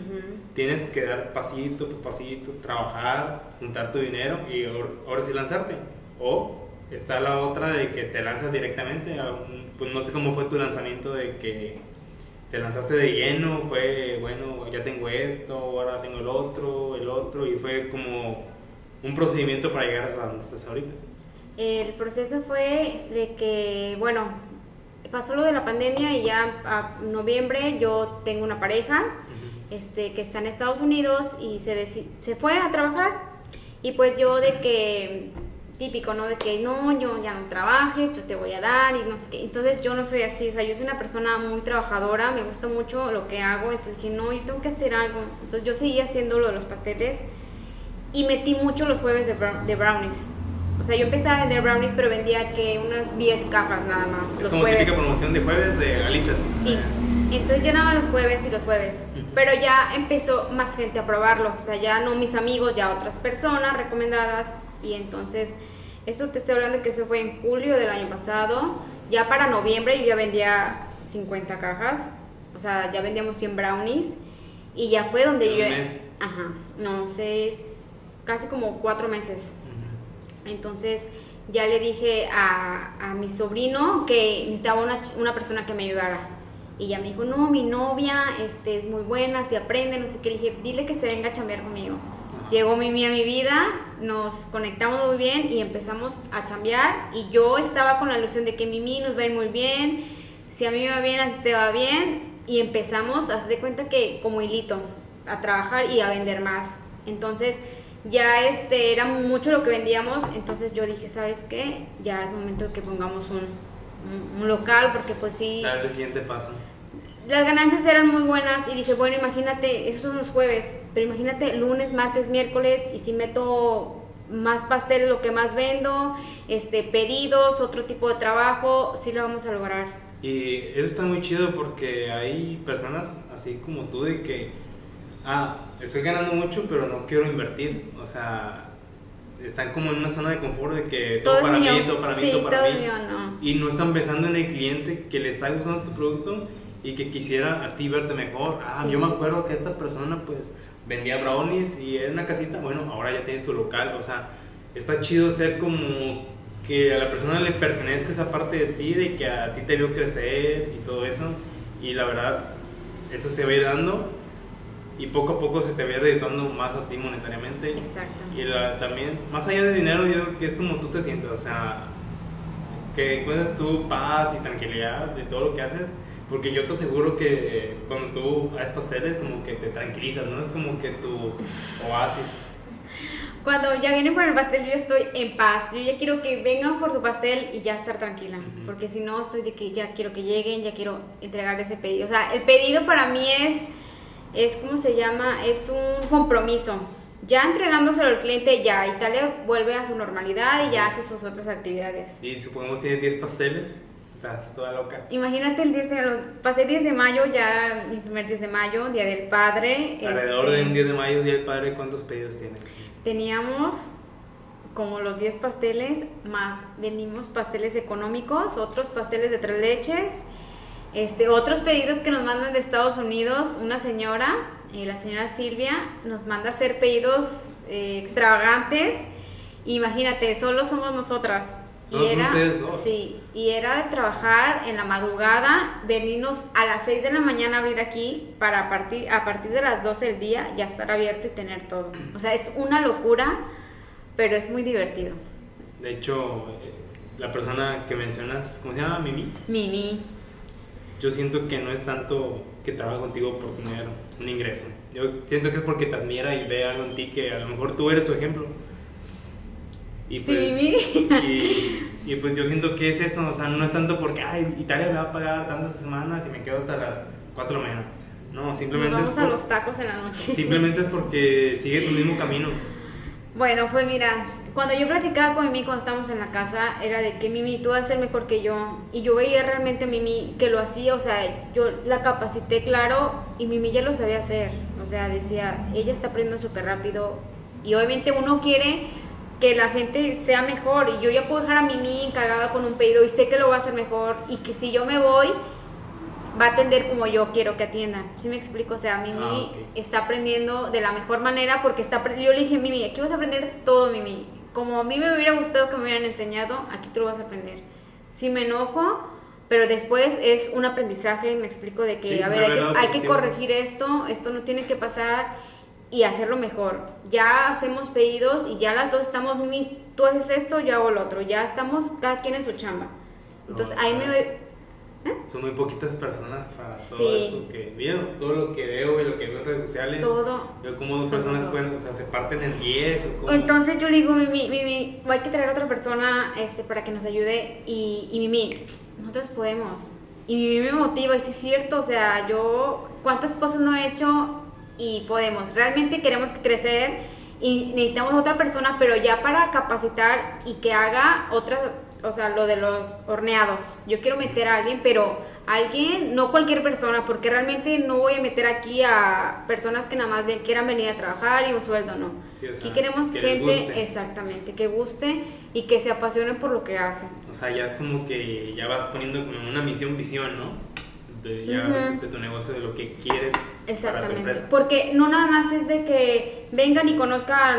tienes que dar pasito por pasito, trabajar, juntar tu dinero y ahor- ahora sí lanzarte. O está la otra de que te lanzas directamente a un- pues no sé cómo fue tu lanzamiento de que te lanzaste de lleno, fue bueno, ya tengo esto, ahora tengo el otro, el otro y fue como un procedimiento para llegar hasta donde estás ahorita. El proceso fue de que, bueno, pasó lo de la pandemia y ya a noviembre yo tengo una pareja este, que está en Estados Unidos y se, se fue a trabajar. Y pues yo de que, típico, ¿no? De que no, yo ya no trabajes, yo te voy a dar y no sé qué. Entonces yo no soy así, o sea, yo soy una persona muy trabajadora, me gusta mucho lo que hago, entonces dije, no, yo tengo que hacer algo. Entonces yo seguí haciendo lo de los pasteles y metí mucho los jueves de, de brownies. O sea, yo empecé a vender brownies, pero vendía que unas 10 cajas nada más. Es los como jueves. típica promoción de jueves de galitas. Sí, entonces llenaba los jueves y los jueves, Ujú. pero ya empezó más gente a probarlos, o sea, ya no mis amigos, ya otras personas recomendadas y entonces eso te estoy hablando que eso fue en julio del año pasado, ya para noviembre yo ya vendía 50 cajas, o sea, ya vendíamos 100 brownies y ya fue donde ¿En yo... mes? Ajá, no, seis, casi como cuatro meses. Entonces ya le dije a, a mi sobrino que necesitaba una, una persona que me ayudara. Y ella me dijo, no, mi novia este, es muy buena, si aprende, no sé qué. Le dije, dile que se venga a chambear conmigo. Llegó Mimi a mi vida, nos conectamos muy bien y empezamos a chambear. Y yo estaba con la ilusión de que Mimi nos va a ir muy bien. Si a mí me va bien, a ti te va bien. Y empezamos, haz de cuenta que como hilito, a trabajar y a vender más. Entonces, ya este era mucho lo que vendíamos. Entonces yo dije, ¿sabes qué? Ya es momento de que pongamos un, un- local porque pues sí Dar el siguiente paso. Las ganancias eran muy buenas y dije, bueno, imagínate, esos son los jueves, pero imagínate lunes, martes, miércoles y si meto más pasteles, lo que más vendo, este pedidos, otro tipo de trabajo, sí lo vamos a lograr. Y eso está muy chido porque hay personas así como tú de que, ah, estoy ganando mucho pero no quiero invertir. O sea, están como en una zona de confort de que todo, Todo para es mí, mío. todo para mí, todo para todo mí. mío, no. Y no están pensando en el cliente que le está gustando tu producto y que quisiera a ti verte mejor. Ah, Sí. yo me acuerdo que esta persona pues vendía brownies y era una casita, bueno, ahora ya tiene su local. O sea, está chido ser como que a la persona le pertenezca esa parte de ti, de que a ti te vio crecer y todo eso. Y la verdad, eso se va a ir dando y poco a poco se te va a ir redituando más a ti monetariamente. Exacto. Y la- también, más allá de dinero, yo creo que es como tú te sientes, o sea, que encuentres tu paz y tranquilidad de todo lo que haces, porque yo te aseguro que eh, cuando tú haces pasteles, como que te tranquilizas, ¿no? Es como que tu oasis. Cuando ya vienen por el pastel, yo estoy en paz. Yo ya quiero que vengan por su pastel y ya estar tranquila. Ujú. Porque si no, estoy de que ya quiero que lleguen, ya quiero entregar ese pedido. O sea, el pedido para mí es es como se llama, es un compromiso. Ya entregándoselo al cliente, ya Italia vuelve a su normalidad y ya hace sus otras actividades. Y supongamos tienes 10 pasteles, estás toda loca. Imagínate el 10 de, los- pasé 10 de mayo, ya mi primer 10 de mayo, Día del Padre. Alrededor este, del 10 de mayo, Día del Padre, ¿cuántos pedidos tienes? Teníamos como los 10 pasteles, más vendimos pasteles económicos, otros pasteles de tres leches, este, otros pedidos que nos mandan de Estados Unidos, una señora, eh, la señora Silvia, nos manda hacer pedidos eh, extravagantes. Imagínate, solo somos nosotras. Y era, ustedes dos. sí, y era de trabajar en la madrugada, venirnos a las 6 de la mañana a abrir aquí para a partir, a partir de las 12 del día ya estar abierto y tener todo. O sea, es una locura, pero es muy divertido. De hecho, eh, la persona que mencionas, ¿cómo se llama? Mimi. Mimi, Yo siento que no es tanto que trabaja contigo por tener un ingreso. Yo siento que es porque te admira y ve algo en ti que a lo mejor tú eres su ejemplo. Y Sí, pues, Mimi. Y, y pues yo siento que es eso, o sea, no es tanto porque, ay, Italia me va a pagar tantas semanas y me quedo hasta las 4 de la mañana. No, nos simplemente, vamos es, a por- los tacos en la noche. simplemente es porque sigue tu mismo camino. Bueno, pues mira, cuando yo platicaba con Mimi cuando estábamos en la casa, era de que Mimi, tú vas a ser mejor que yo. Y yo veía realmente a Mimi que lo hacía, o sea, yo la capacité, claro, y Mimi ya lo sabía hacer. O sea, decía, ella está aprendiendo súper rápido. Y obviamente uno quiere que la gente sea mejor. Y yo ya puedo dejar a Mimi encargada con un pedido y sé que lo va a hacer mejor. Y que si yo me voy, va a atender como yo quiero que atienda. ¿Sí me explico? O sea, Mimi Ah, está aprendiendo de la mejor manera porque está yo le dije, Mimi, aquí vas a aprender todo, Mimi. Como a mí me hubiera gustado que me hubieran enseñado, aquí tú lo vas a aprender. Sí me enojo, pero después es un aprendizaje, me explico, de que, Sí, a ver, hay que, hay que corregir esto, esto no tiene que pasar y hacerlo mejor. Ya hacemos pedidos y ya las dos estamos, tú haces esto, yo hago lo otro. Ya estamos cada quien en su chamba. Entonces No, ahí me no, doy... Son muy poquitas personas para todo Sí. esto que veo, todo lo que veo y lo que veo en redes sociales. Todo. Veo cómo dos personas dos. pueden, o sea, se parten en 10 o. Entonces yo le digo, Mimi, Mimi, hay que traer a otra persona este, para que nos ayude. Y, y Mimi, nosotros podemos. Y Mimi me motiva, y sí es cierto, o sea, yo cuántas cosas no he hecho y podemos. Realmente queremos crecer y necesitamos otra persona, pero ya para capacitar y que haga otra, o sea, lo de los horneados. Yo quiero meter a alguien, pero alguien, no cualquier persona, porque realmente no voy a meter aquí a personas que nada más quieran venir a trabajar y un sueldo, no. Sí, o sea, Aquí queremos que gente, exactamente, que guste y que se apasione por lo que hacen. O sea, ya es como que ya vas poniendo como una misión, visión, ¿no? De, ya, Ujú. de tu negocio, de lo que quieres para tu Exactamente. empresa. Porque no nada más es de que vengan y conozcan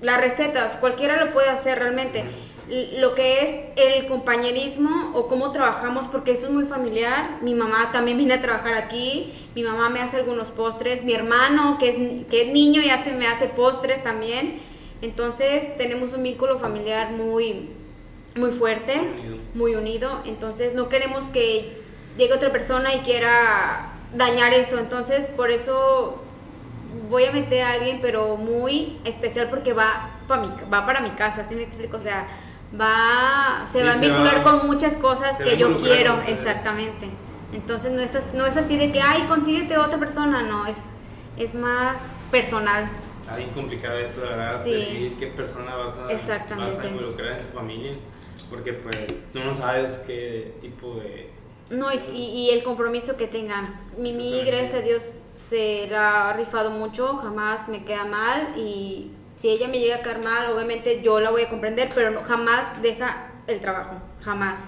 las recetas, cualquiera lo puede hacer realmente. L- Lo que es el compañerismo o cómo trabajamos, porque esto es muy familiar. Mi mamá también viene a trabajar aquí, mi mamá me hace algunos postres, mi hermano que es, que es niño y hace, me hace postres también. Entonces tenemos un vínculo familiar muy, muy fuerte, muy unido. Entonces no queremos que llegue otra persona y quiera dañar eso. Entonces por eso voy a meter a alguien, pero muy especial porque va, pa mi, va para mi casa, ¿sí me explico? O sea, va, se Sí, va a vincular con muchas cosas que yo quiero, exactamente. Entonces no es, no es así de que, ay, consíguete otra persona, no, es, es más personal. Está bien complicado eso, la verdad, Sí. decidir qué persona vas a, vas a involucrar en tu familia. Porque pues tú no sabes qué tipo de... No, y, y- el compromiso que tengan. Mimi, gracias a Dios, se la ha rifado mucho, jamás me queda mal y si ella me llega a caer mal, obviamente yo la voy a comprender, pero jamás deja el trabajo, jamás.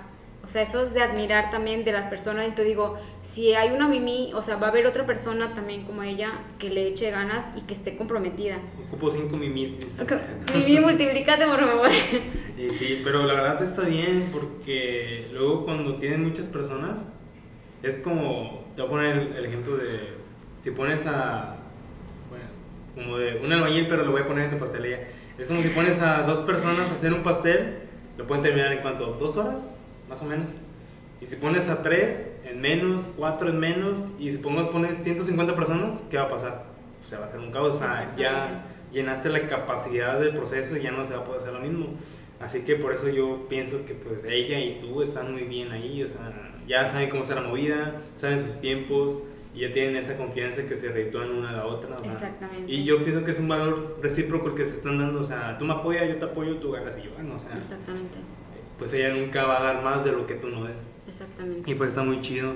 O sea, eso es de admirar también de las personas. Entonces digo, si hay una Mimi, o sea, va a haber otra persona también como ella que le eche ganas y que esté comprometida. Ocupo cinco mimis. Mimi, multiplícate por favor. Y sí, pero la verdad está bien porque luego cuando tienen muchas personas, es como, te voy a poner el, el ejemplo de, si pones a, bueno, como de un albañil, pero lo voy a poner en tu pastelería. Es como si pones a dos personas a hacer un pastel, lo pueden terminar en cuánto, dos horas, más o menos. Y si pones a tres en menos, cuatro en menos, y supongo pones 150 personas, ¿qué va a pasar? O sea, va a ser un caos, o sea, ya llenaste la capacidad del proceso y ya no se va a poder hacer lo mismo. Así que por eso yo pienso que pues ella y tú están muy bien ahí, o sea, ya saben cómo está la movida, saben sus tiempos y ya tienen esa confianza que se reditúan una a la otra. Exactamente. Y yo pienso que es un valor recíproco el que se están dando, o sea, tú me apoyas, yo te apoyo, tú ganas y yo gano, o sea, Exactamente, pues ella nunca va a dar más de lo que tú no des. exactamente. Y pues está muy chido.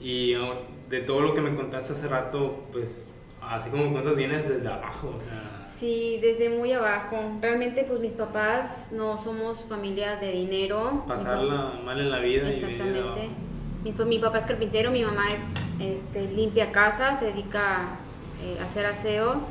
Y oh, de todo lo que me contaste hace rato, pues así como cuentas, vienes desde abajo, o sea, Sí, desde muy abajo. Realmente, pues mis papás no somos familia de dinero. pasarla mal en la vida y Exactamente. abajo. Mi, mi papá es carpintero, mi mamá es este, limpia casa, se dedica eh, a hacer aseo.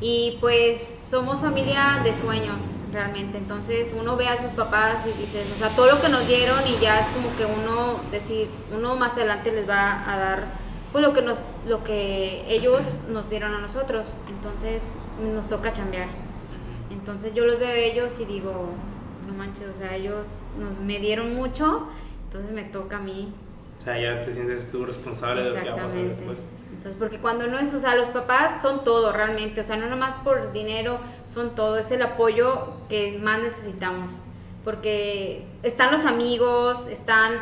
Y pues somos familia de sueños, realmente. Entonces uno ve a sus papás y dices, o sea, todo lo que nos dieron y ya es como que uno decir, uno más adelante les va a dar pues lo que nos lo que ellos nos dieron a nosotros. Entonces nos toca chambear. Entonces yo los veo a ellos y digo, no manches, o sea, ellos nos, me dieron mucho, entonces me toca a mí. O sea, ya te sientes tú responsable de lo que va a pasar después. Entonces, porque cuando no es, o sea, los papás son todo realmente, o sea, no nomás por dinero, son todo, es el apoyo que más necesitamos. Porque están los amigos, están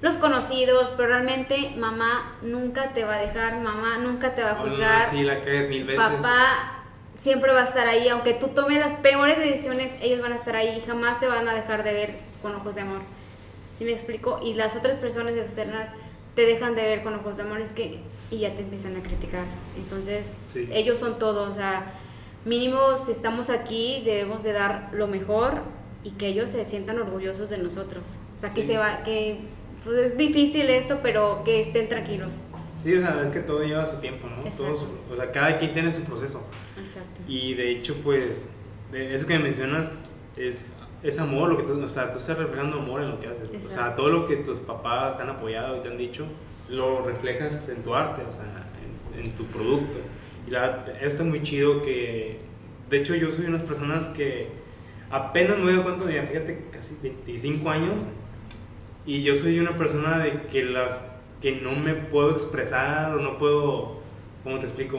los conocidos, pero realmente mamá nunca te va a dejar, mamá nunca te va a No, no, no, juzgar. sí, la caes mil veces. Papá siempre va a estar ahí, aunque tú tomes las peores decisiones, ellos van a estar ahí y jamás te van a dejar de ver con ojos de amor. ¿Sí me explico? Y las otras personas externas te dejan de ver con ojos de amor, es que y ya te empiezan a criticar. Entonces, Sí. ellos son todos, o sea, mínimo si estamos aquí debemos de dar lo mejor y que ellos se sientan orgullosos de nosotros. O sea, que Sí. se va que pues es difícil esto, pero que estén tranquilos. Sí, o sea, es que todo lleva su tiempo, ¿no? Exacto. Todo su- o sea, cada quien tiene su proceso. Exacto. Y de hecho, pues, eso que mencionas es, es amor, lo que tú, o sea, tú estás reflejando amor en lo que haces. O sea, todo lo que tus papás te han apoyado y te han dicho, lo reflejas en tu arte, o sea, en, en tu producto. Y la está muy chido que, de hecho, yo soy unas personas que apenas me doy cuenta, ya fíjate, casi 25 años, y yo soy una persona de que las que no me puedo expresar o no puedo, ¿cómo te explico?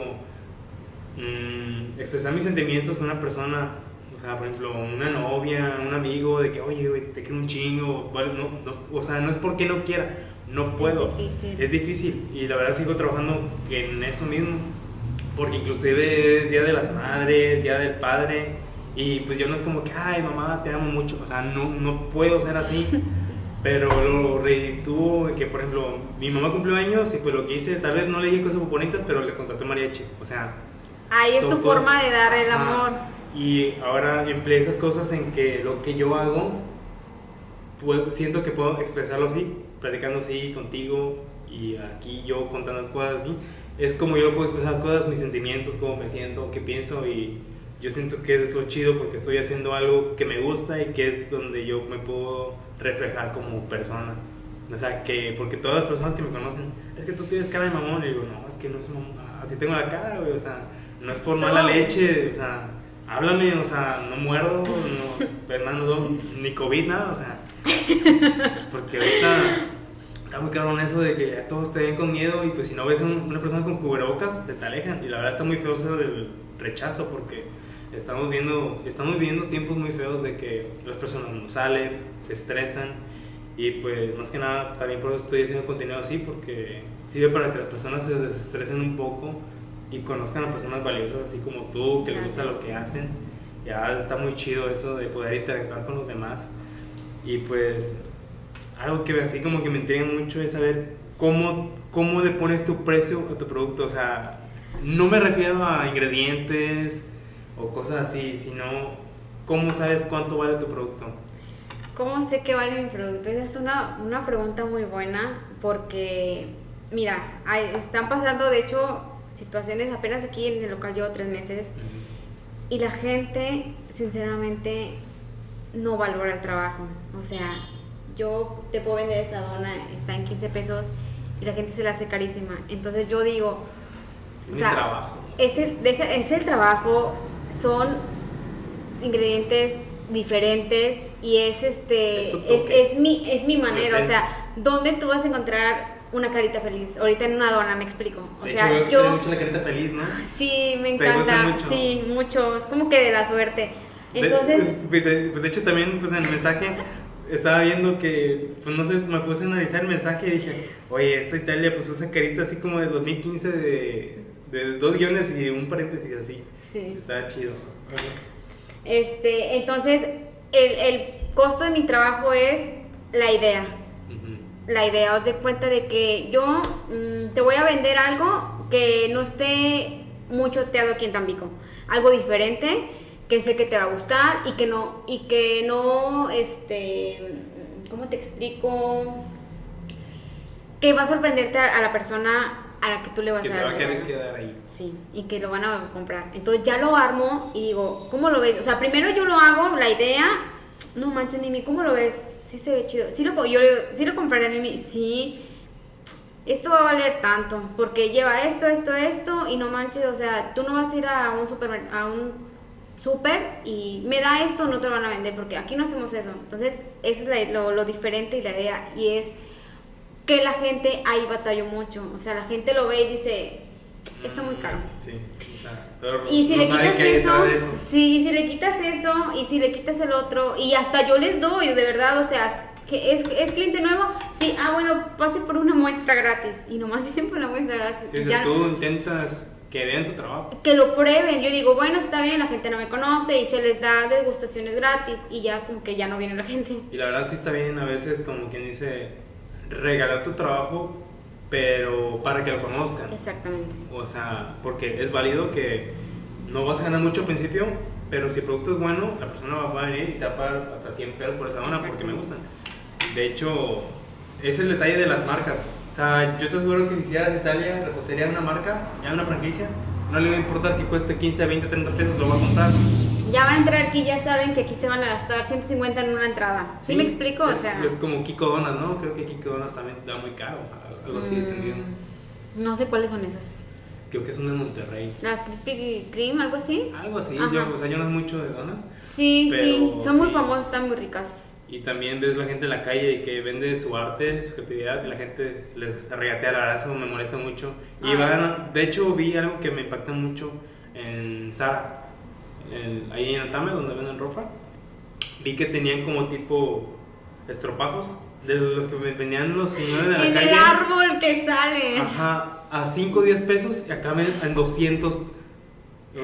Mm, expresar mis sentimientos con una persona, sea, por ejemplo, una novia, un amigo, de que, oye, güey, te quiero un chingo, no, no, o sea, no es porque no quiera, no puedo. difícil. Es difícil y la verdad sigo trabajando en eso mismo, porque inclusive es Día de las Madres, Día del Padre, y pues yo no es como que, ay, mamá, te amo mucho, o sea, no, no puedo ser así. Pero lo reditúo que, por ejemplo, mi mamá cumplió años y pues lo que hice, tal vez no le dije cosas bonitas, pero le contraté mariachi. O sea, Ahí es tu forma de dar el amor. Y ahora empleé esas cosas en que lo que yo hago, pues, siento que puedo expresarlo así, platicando así contigo y aquí yo contando las cosas aquí. Es como yo puedo expresar cosas, mis sentimientos, cómo me siento, qué pienso y yo siento que es lo chido porque estoy haciendo algo que me gusta y que es donde yo me puedo reflejar como persona. O sea, que, porque todas las personas que me conocen, es que tú tienes cara de mamón, y digo, no, es que no es mamón, así tengo la cara, güey, o sea, no es por mala leche, o sea, háblame, o sea, no muerdo, no, Fernando, ni COVID, nada, o sea, porque ahorita está muy cabrón eso de que ya todos te ven con miedo y pues si no ves a un- una persona con cubrebocas, te, te alejan, y la verdad está muy feo eso del rechazo, porque estamos viendo, estamos viviendo tiempos muy feos de que las personas no salen, se estresan, y pues más que nada también por eso estoy haciendo contenido así, porque sirve para que las personas se desestresen un poco y conozcan a personas valiosas así como tú, que les gusta lo que hacen. Ya está muy chido eso de poder interactuar con los demás. Y pues algo que así como que me intriga mucho es saber cómo, cómo le pones tu precio a tu producto. O sea, no me refiero a ingredientes o cosas así, sino cómo sabes cuánto vale tu producto. ¿Cómo sé que vale mi producto? Esa es una, una pregunta muy buena porque, mira, hay- están pasando, de hecho, situaciones apenas aquí en el local llevo tres meses y la gente, sinceramente, no valora el trabajo. O sea, yo te puedo vender esa dona, está en 15 pesos y la gente se la hace carísima. Entonces yo digo, Es o mi sea, trabajo. es el, deja- es el trabajo, son ingredientes diferentes y es este Es es, mi es mi manera, o sea, ¿dónde tú vas a encontrar una carita feliz? Ahorita en una dona, me explico. O De sea, hecho, yo mucho la carita feliz, ¿no? sí me ¿Te gusta encanta, mucho? sí, mucho, es como que de la suerte. Entonces, de, de- de hecho también pues en el mensaje estaba viendo que, pues no sé, me puse a analizar el mensaje y dije, oye, esta Italia pues usa carita así como de 2015 de, de dos guiones y un paréntesis así. Sí. Está chido. Este, entonces, el, el costo de mi trabajo es la idea. La idea, os de cuenta de que yo mm, te voy a vender algo que no esté muy choteado aquí en Tampico. Algo diferente, que sé que te va a gustar y que no, y que no, este, ¿cómo te explico? Que va a sorprenderte a, a la persona a la que tú le vas Que a se dar. va a querer quedar ahí. Sí, y que lo van a comprar. Entonces ya lo armo y digo, ¿cómo lo ves? O sea, primero yo lo hago, la idea, no manches, Mimi, ¿cómo lo ves? Sí se ve chido. Sí lo, yo, sí lo compraré, Mimi. Sí, esto va a valer tanto, porque lleva esto, esto, esto, y no manches, o sea, tú no vas a ir a un super, a un super y me da esto, no te lo van a vender, porque aquí no hacemos eso. Entonces, eso es lo, diferente y la idea, y es que la gente ahí batalló mucho. O sea, la gente lo ve y dice, está muy caro. Pero Y si no le quitas eso, sí, y si le quitas eso, y si le quitas el otro, y hasta yo les doy, de verdad, o sea, que es, es cliente nuevo, sí, ah, bueno, pase por una muestra gratis, y nomás vienen por la muestra gratis. Sí, ya- tú intentas que vean tu trabajo. que lo prueben, yo digo, bueno, está bien, la gente no me conoce, y se les da degustaciones gratis, y ya como que ya no viene la gente. Y la verdad sí está bien a veces como quien dice regalar tu trabajo, pero para que lo conozcan. Exactamente. O sea, porque es válido que no vas a ganar mucho al principio, pero si el producto es bueno, la persona va a venir y te va a pagar hasta 100 pesos por esa dona porque me gustan. De hecho, es el detalle de las marcas. O sea, yo te aseguro que si hicieras Italia, repostería una marca, ya una franquicia, no le va a importar que cueste 15, 20, 30 pesos, lo va a comprar. Ya van a entrar aquí, ya saben que aquí se van a gastar 150 en una entrada. ¿Sí, me explico? Es, o sea, es como Kiko Donas, ¿no? Creo que Kiko Donas también da muy caro, algo así, mm, entendido. No sé cuáles son esas. Creo que son de Monterrey. Las Krispy Kreme, algo así. Algo así, Ajá. yo, o sea, yo no es mucho de donas. Sí, sí, son muy sí. famosas, están muy ricas. Y también ves la gente en la calle y que vende su arte, su creatividad, y la gente les regatea verdad, eso me molesta mucho. Y Ah, van, de hecho vi algo que me impacta mucho en Zara, en- ahí en Altame, donde venden ropa. Vi que tenían como tipo estropajos, de los que vendían los señores de la En calle. el árbol que sale. Ajá, a 5 o 10 pesos y acá ven en 200.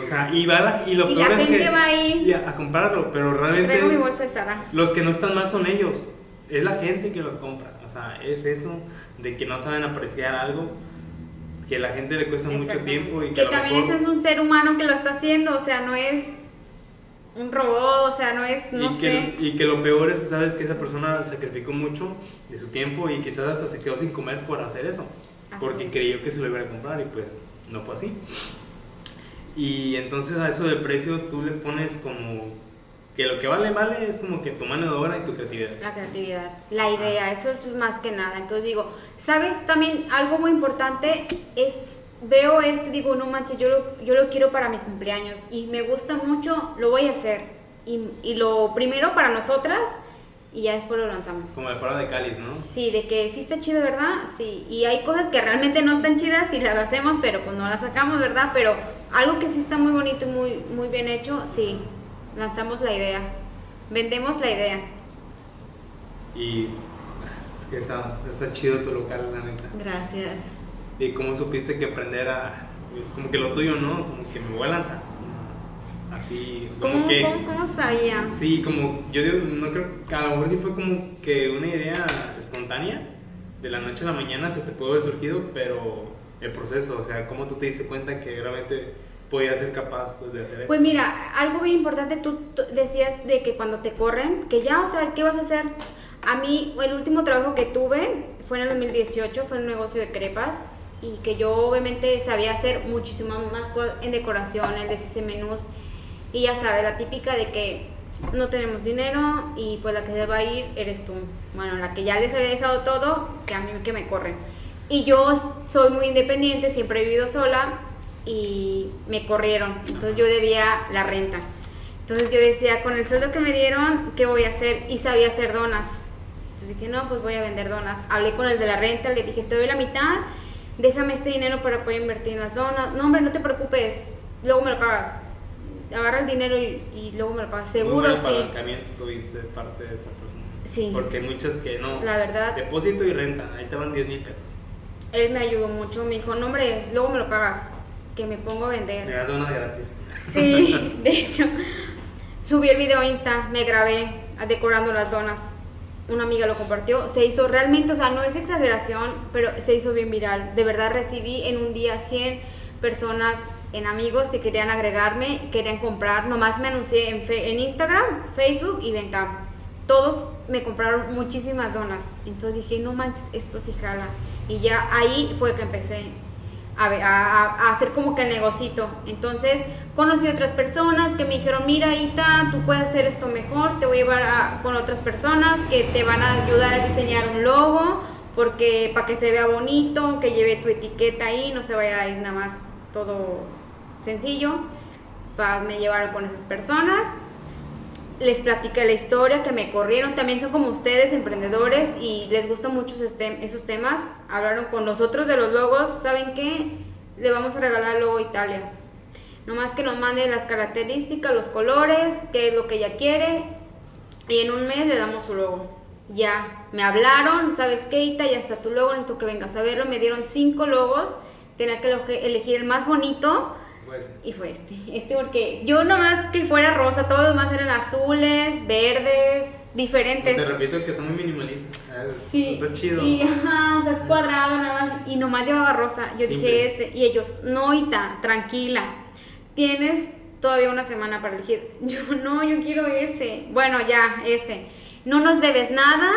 O sea, y, va la, y lo Y peor la es gente que, va ahí. a, a comprarlo, pero realmente mi bolsa de Sara. los que no están mal son ellos. Es la gente que los compra. O sea, es eso de que no saben apreciar algo, que a la gente le cuesta mucho tiempo y que, que también mejor- ese es un ser humano que lo está haciendo, o sea, no es un robot, o sea, no es, no y, sé. que, y que lo peor es que sabes que esa persona sacrificó mucho de su tiempo y quizás hasta se quedó sin comer por hacer eso. Así porque es. creyó que se lo iba a comprar y pues no fue así. Y entonces a eso del precio tú le pones como que lo que vale, vale, es como que tu mano de obra y tu creatividad. La creatividad, la idea, eso es más que nada. Entonces digo, ¿sabes? También algo muy importante es, veo este, digo, no manches, yo lo, yo lo quiero para mi cumpleaños y me gusta mucho, lo voy a hacer. Y, y lo primero para nosotras y ya después lo lanzamos. Como el paro de cáliz, ¿no? Sí, de que sí está chido, ¿verdad? Sí, y hay cosas que realmente no están chidas y las hacemos, pero pues no las sacamos, ¿verdad? Pero algo que sí está muy bonito y muy, muy bien hecho, sí, lanzamos la idea, vendemos la idea. Y es que está, está chido tu local, la neta. Gracias. Y cómo supiste que aprender a, como que lo tuyo, ¿no? Como que me voy a lanzar. Así, como ¿Cómo, que... cómo, cómo sabía? Sí, como yo digo, no creo, a lo mejor sí fue como que una idea espontánea, de la noche a la mañana se te puede haber surgido, pero el proceso, o sea, cómo tú te diste cuenta que realmente podías ser capaz pues, de hacer eso. Pues mira, algo bien importante, tú, decías de que cuando te corren, que ya, o sea, ¿qué vas a hacer? A mí, el último trabajo que tuve fue en el 2018, fue un negocio de crepas y que yo obviamente sabía hacer muchísimas más cosas en decoración, les hice menús y ya sabes, la típica de que no tenemos dinero y pues la que se va a ir eres tú. Bueno, la que ya les había dejado todo, que a mí que me corren. Y yo soy muy independiente, siempre he vivido sola y me corrieron. Entonces yo debía la renta. Entonces yo decía, con el sueldo que me dieron, ¿qué voy a hacer? Y sabía hacer donas. Entonces dije, no, pues voy a vender donas. Hablé con el de la renta, le dije, te doy la mitad, déjame este dinero para poder invertir en las donas. No, hombre, no te preocupes, luego me lo pagas. Agarra el dinero y, y luego me lo pagas. Muy Seguro buen sí. tuviste parte de esa persona. Sí. Porque muchas que no. La verdad. Depósito y renta, ahí te van 10 mil pesos. Él me ayudó mucho, me dijo, no hombre, luego me lo pagas, que me pongo a Me vender. una gratis. Sí, de hecho, subí el video a Insta, me grabé decorando las donas. Una amiga lo compartió, se hizo realmente, o sea, no es exageración, pero se hizo bien viral. De verdad recibí en un día 100 personas en amigos que querían agregarme, querían comprar. Nomás me anuncié en, fe- en Instagram, Facebook y Venta. Todos me compraron muchísimas donas. Entonces dije, no manches, esto sí jala. Y ya ahí fue que empecé a, a- a- hacer como que el negocito. Entonces conocí otras personas que me dijeron, mira Ita, tú puedes hacer esto mejor, te voy a llevar a- con otras personas que te van a ayudar a diseñar un logo, porque para que se vea bonito, que lleve tu etiqueta ahí, no se vaya a ir nada más todo sencillo. Pa- me llevaron con esas personas. Les platiqué la historia que me corrieron. También son como ustedes, emprendedores, y les gustan mucho esos, tem- esos temas. Hablaron con nosotros de los logos. ¿Saben qué? Le vamos a regalar el logo Italia. Nomás que nos mande las características, los colores, qué es lo que ella quiere. Y en un mes le damos su logo. Ya, me hablaron, ¿sabes qué, Ita? Ya está tu logo, necesito que vengas a verlo. Me dieron cinco logos. Tenía que elegir el más bonito. Y fue este. Este porque yo nomás que fuera rosa, todos los demás eran azules, verdes, diferentes. te repito que está muy minimalista. Es- Sí. Está chido. Y ajá, o sea, es cuadrado nada más. Y nomás llevaba rosa. Yo Simple. dije ese. Y ellos, no, Ita, tranquila. Tienes todavía una semana para elegir. Yo, no, yo quiero ese. Bueno, ya, ese. No nos debes nada.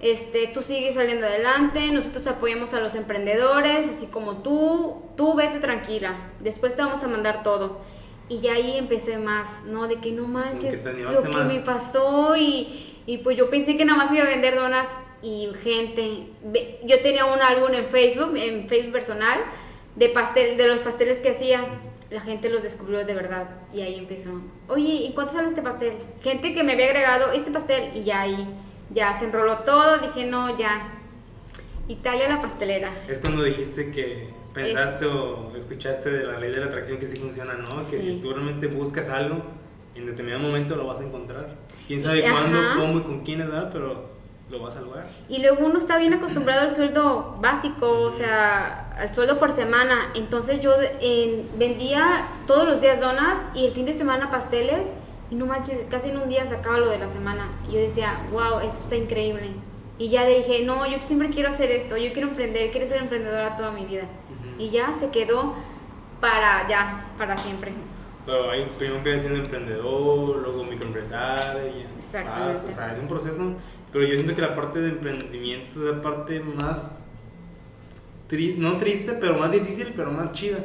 Este, tú sigues saliendo adelante, nosotros apoyamos a los emprendedores, así como tú, tú vete tranquila, después te vamos a mandar todo. Y ya ahí empecé más, ¿no? De que no manches, que lo que más. me pasó y, y pues yo pensé que nada más iba a vender donas y gente, yo tenía un álbum en Facebook, en Facebook personal, de pastel, de los pasteles que hacía, la gente los descubrió de verdad y ahí empezó, oye, ¿y cuánto sale este pastel? Gente que me había agregado este pastel y ya ahí, ya se enroló todo, dije, no, ya, Italia la pastelera. Es cuando dijiste que pensaste o escuchaste de la ley de la atracción que sí funciona, ¿no? Que Sí. si tú realmente buscas algo, en determinado momento lo vas a encontrar. Quién sabe Y- cuándo, ajá. cómo y con quién, ¿verdad? Pero lo vas a lograr. Y luego uno está bien acostumbrado al sueldo básico, o sea, al sueldo por semana. Entonces yo eh, vendía todos los días donas y el fin de semana pasteles. Y no manches, casi en un día sacaba lo de la semana. Y yo decía, wow, eso está increíble. Y ya dije, no, yo siempre quiero hacer esto, yo quiero emprender, quiero ser emprendedora toda mi vida. Ujú. Y ya se quedó para ya, para siempre. Pero ahí primero empiezas siendo emprendedor, luego microempresario, y Exactamente. o sea, es un proceso. Pero yo siento que la parte de emprendimiento es la parte más, tri- no triste, pero más difícil, pero más chida.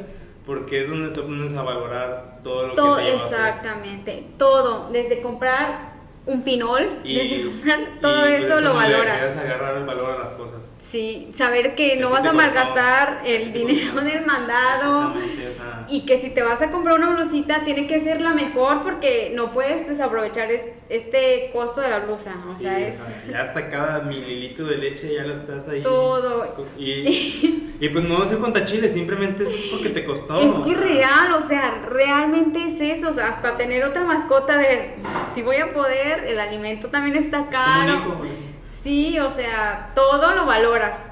Porque es donde te pones a valorar todo lo Todo, que exactamente, todo, desde comprar un pinol, Y, desde comprar y, todo pues, eso lo le valoras. empiezas a agarrar el valor a las cosas. Sí, saber que Que no vas a malgastar el dinero del mandado sea, y que si te vas a comprar una blusita tiene que ser la mejor porque no puedes desaprovechar es- este costo de la blusa, o sí, sea, es ya hasta cada mililitro de leche ya lo estás ahí. todo. Y, y pues no decir contra chile, simplemente es porque te costó. Es o que sea, real, o sea, realmente es eso, o sea, hasta tener otra mascota, a ver, si voy a poder, el alimento también está es caro. Sí, o sea, todo lo valoras,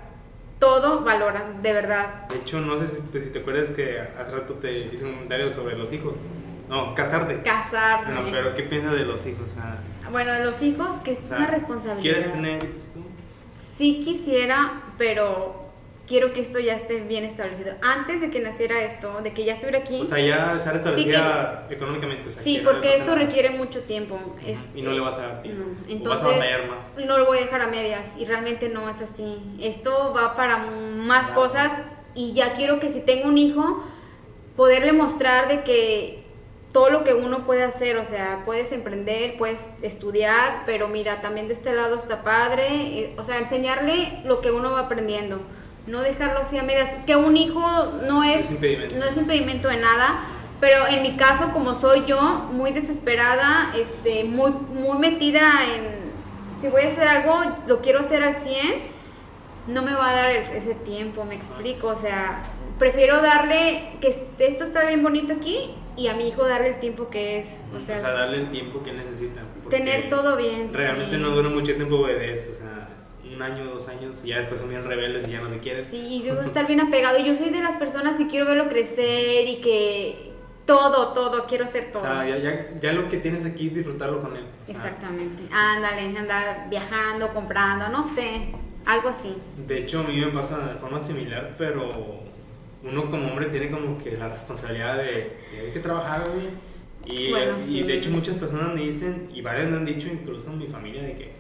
todo valoras, de verdad. De hecho, no sé si, pues, si te acuerdas que hace rato te hice un comentario sobre los hijos. No, casarte. Casarme. Bueno, pero ¿qué piensas de los hijos? Bueno, de los hijos, que es o sea, una responsabilidad. ¿Quieres tener hijos tú? Sí quisiera, pero quiero que esto ya esté bien establecido. Antes de que naciera esto, de que ya estuviera aquí. O sea, ya estar establecida económicamente. O sea, sí, no porque pasa esto nada. requiere mucho tiempo. Es- Y no le vas a dar tiempo. No, O vas a entonces batallar más. no lo voy a dejar a medias y realmente no es así. Esto va para más Claro. cosas y ya quiero que si tengo un hijo, poderle mostrar de que todo lo que uno puede hacer, o sea, puedes emprender, puedes estudiar, pero mira, también de este lado está padre, eh, o sea, enseñarle lo que uno va aprendiendo, no dejarlo así a medias, que un hijo no es, Es impedimento. no es impedimento de nada, pero en mi caso, como soy yo, muy desesperada, este, muy, muy metida en, si voy a hacer algo, lo quiero hacer al 100, no me va a dar ese tiempo, me explico, o sea, prefiero darle que est- esto está bien bonito aquí y a mi hijo darle el tiempo que es. O sea, darle el tiempo que necesita. tener todo bien. Realmente sí. no dura mucho tiempo bebés, o sea, un año, dos años, y ya después son bien rebeldes y ya no le quieren. Sí, y debo estar bien apegado. Yo soy de las personas que quiero verlo crecer y que todo, todo, quiero hacer O todo. sea, ya, ya, ya lo que tienes aquí, disfrutarlo con él. O sea, Exactamente. Ándale, andar viajando, comprando, no sé, algo así. De hecho, a mí me pasa de forma similar, pero uno como hombre tiene como que la responsabilidad de, de hay que trabajar, güey. Y, Bueno, y sí. de hecho muchas personas me dicen, y varias me han dicho, incluso en mi familia, de que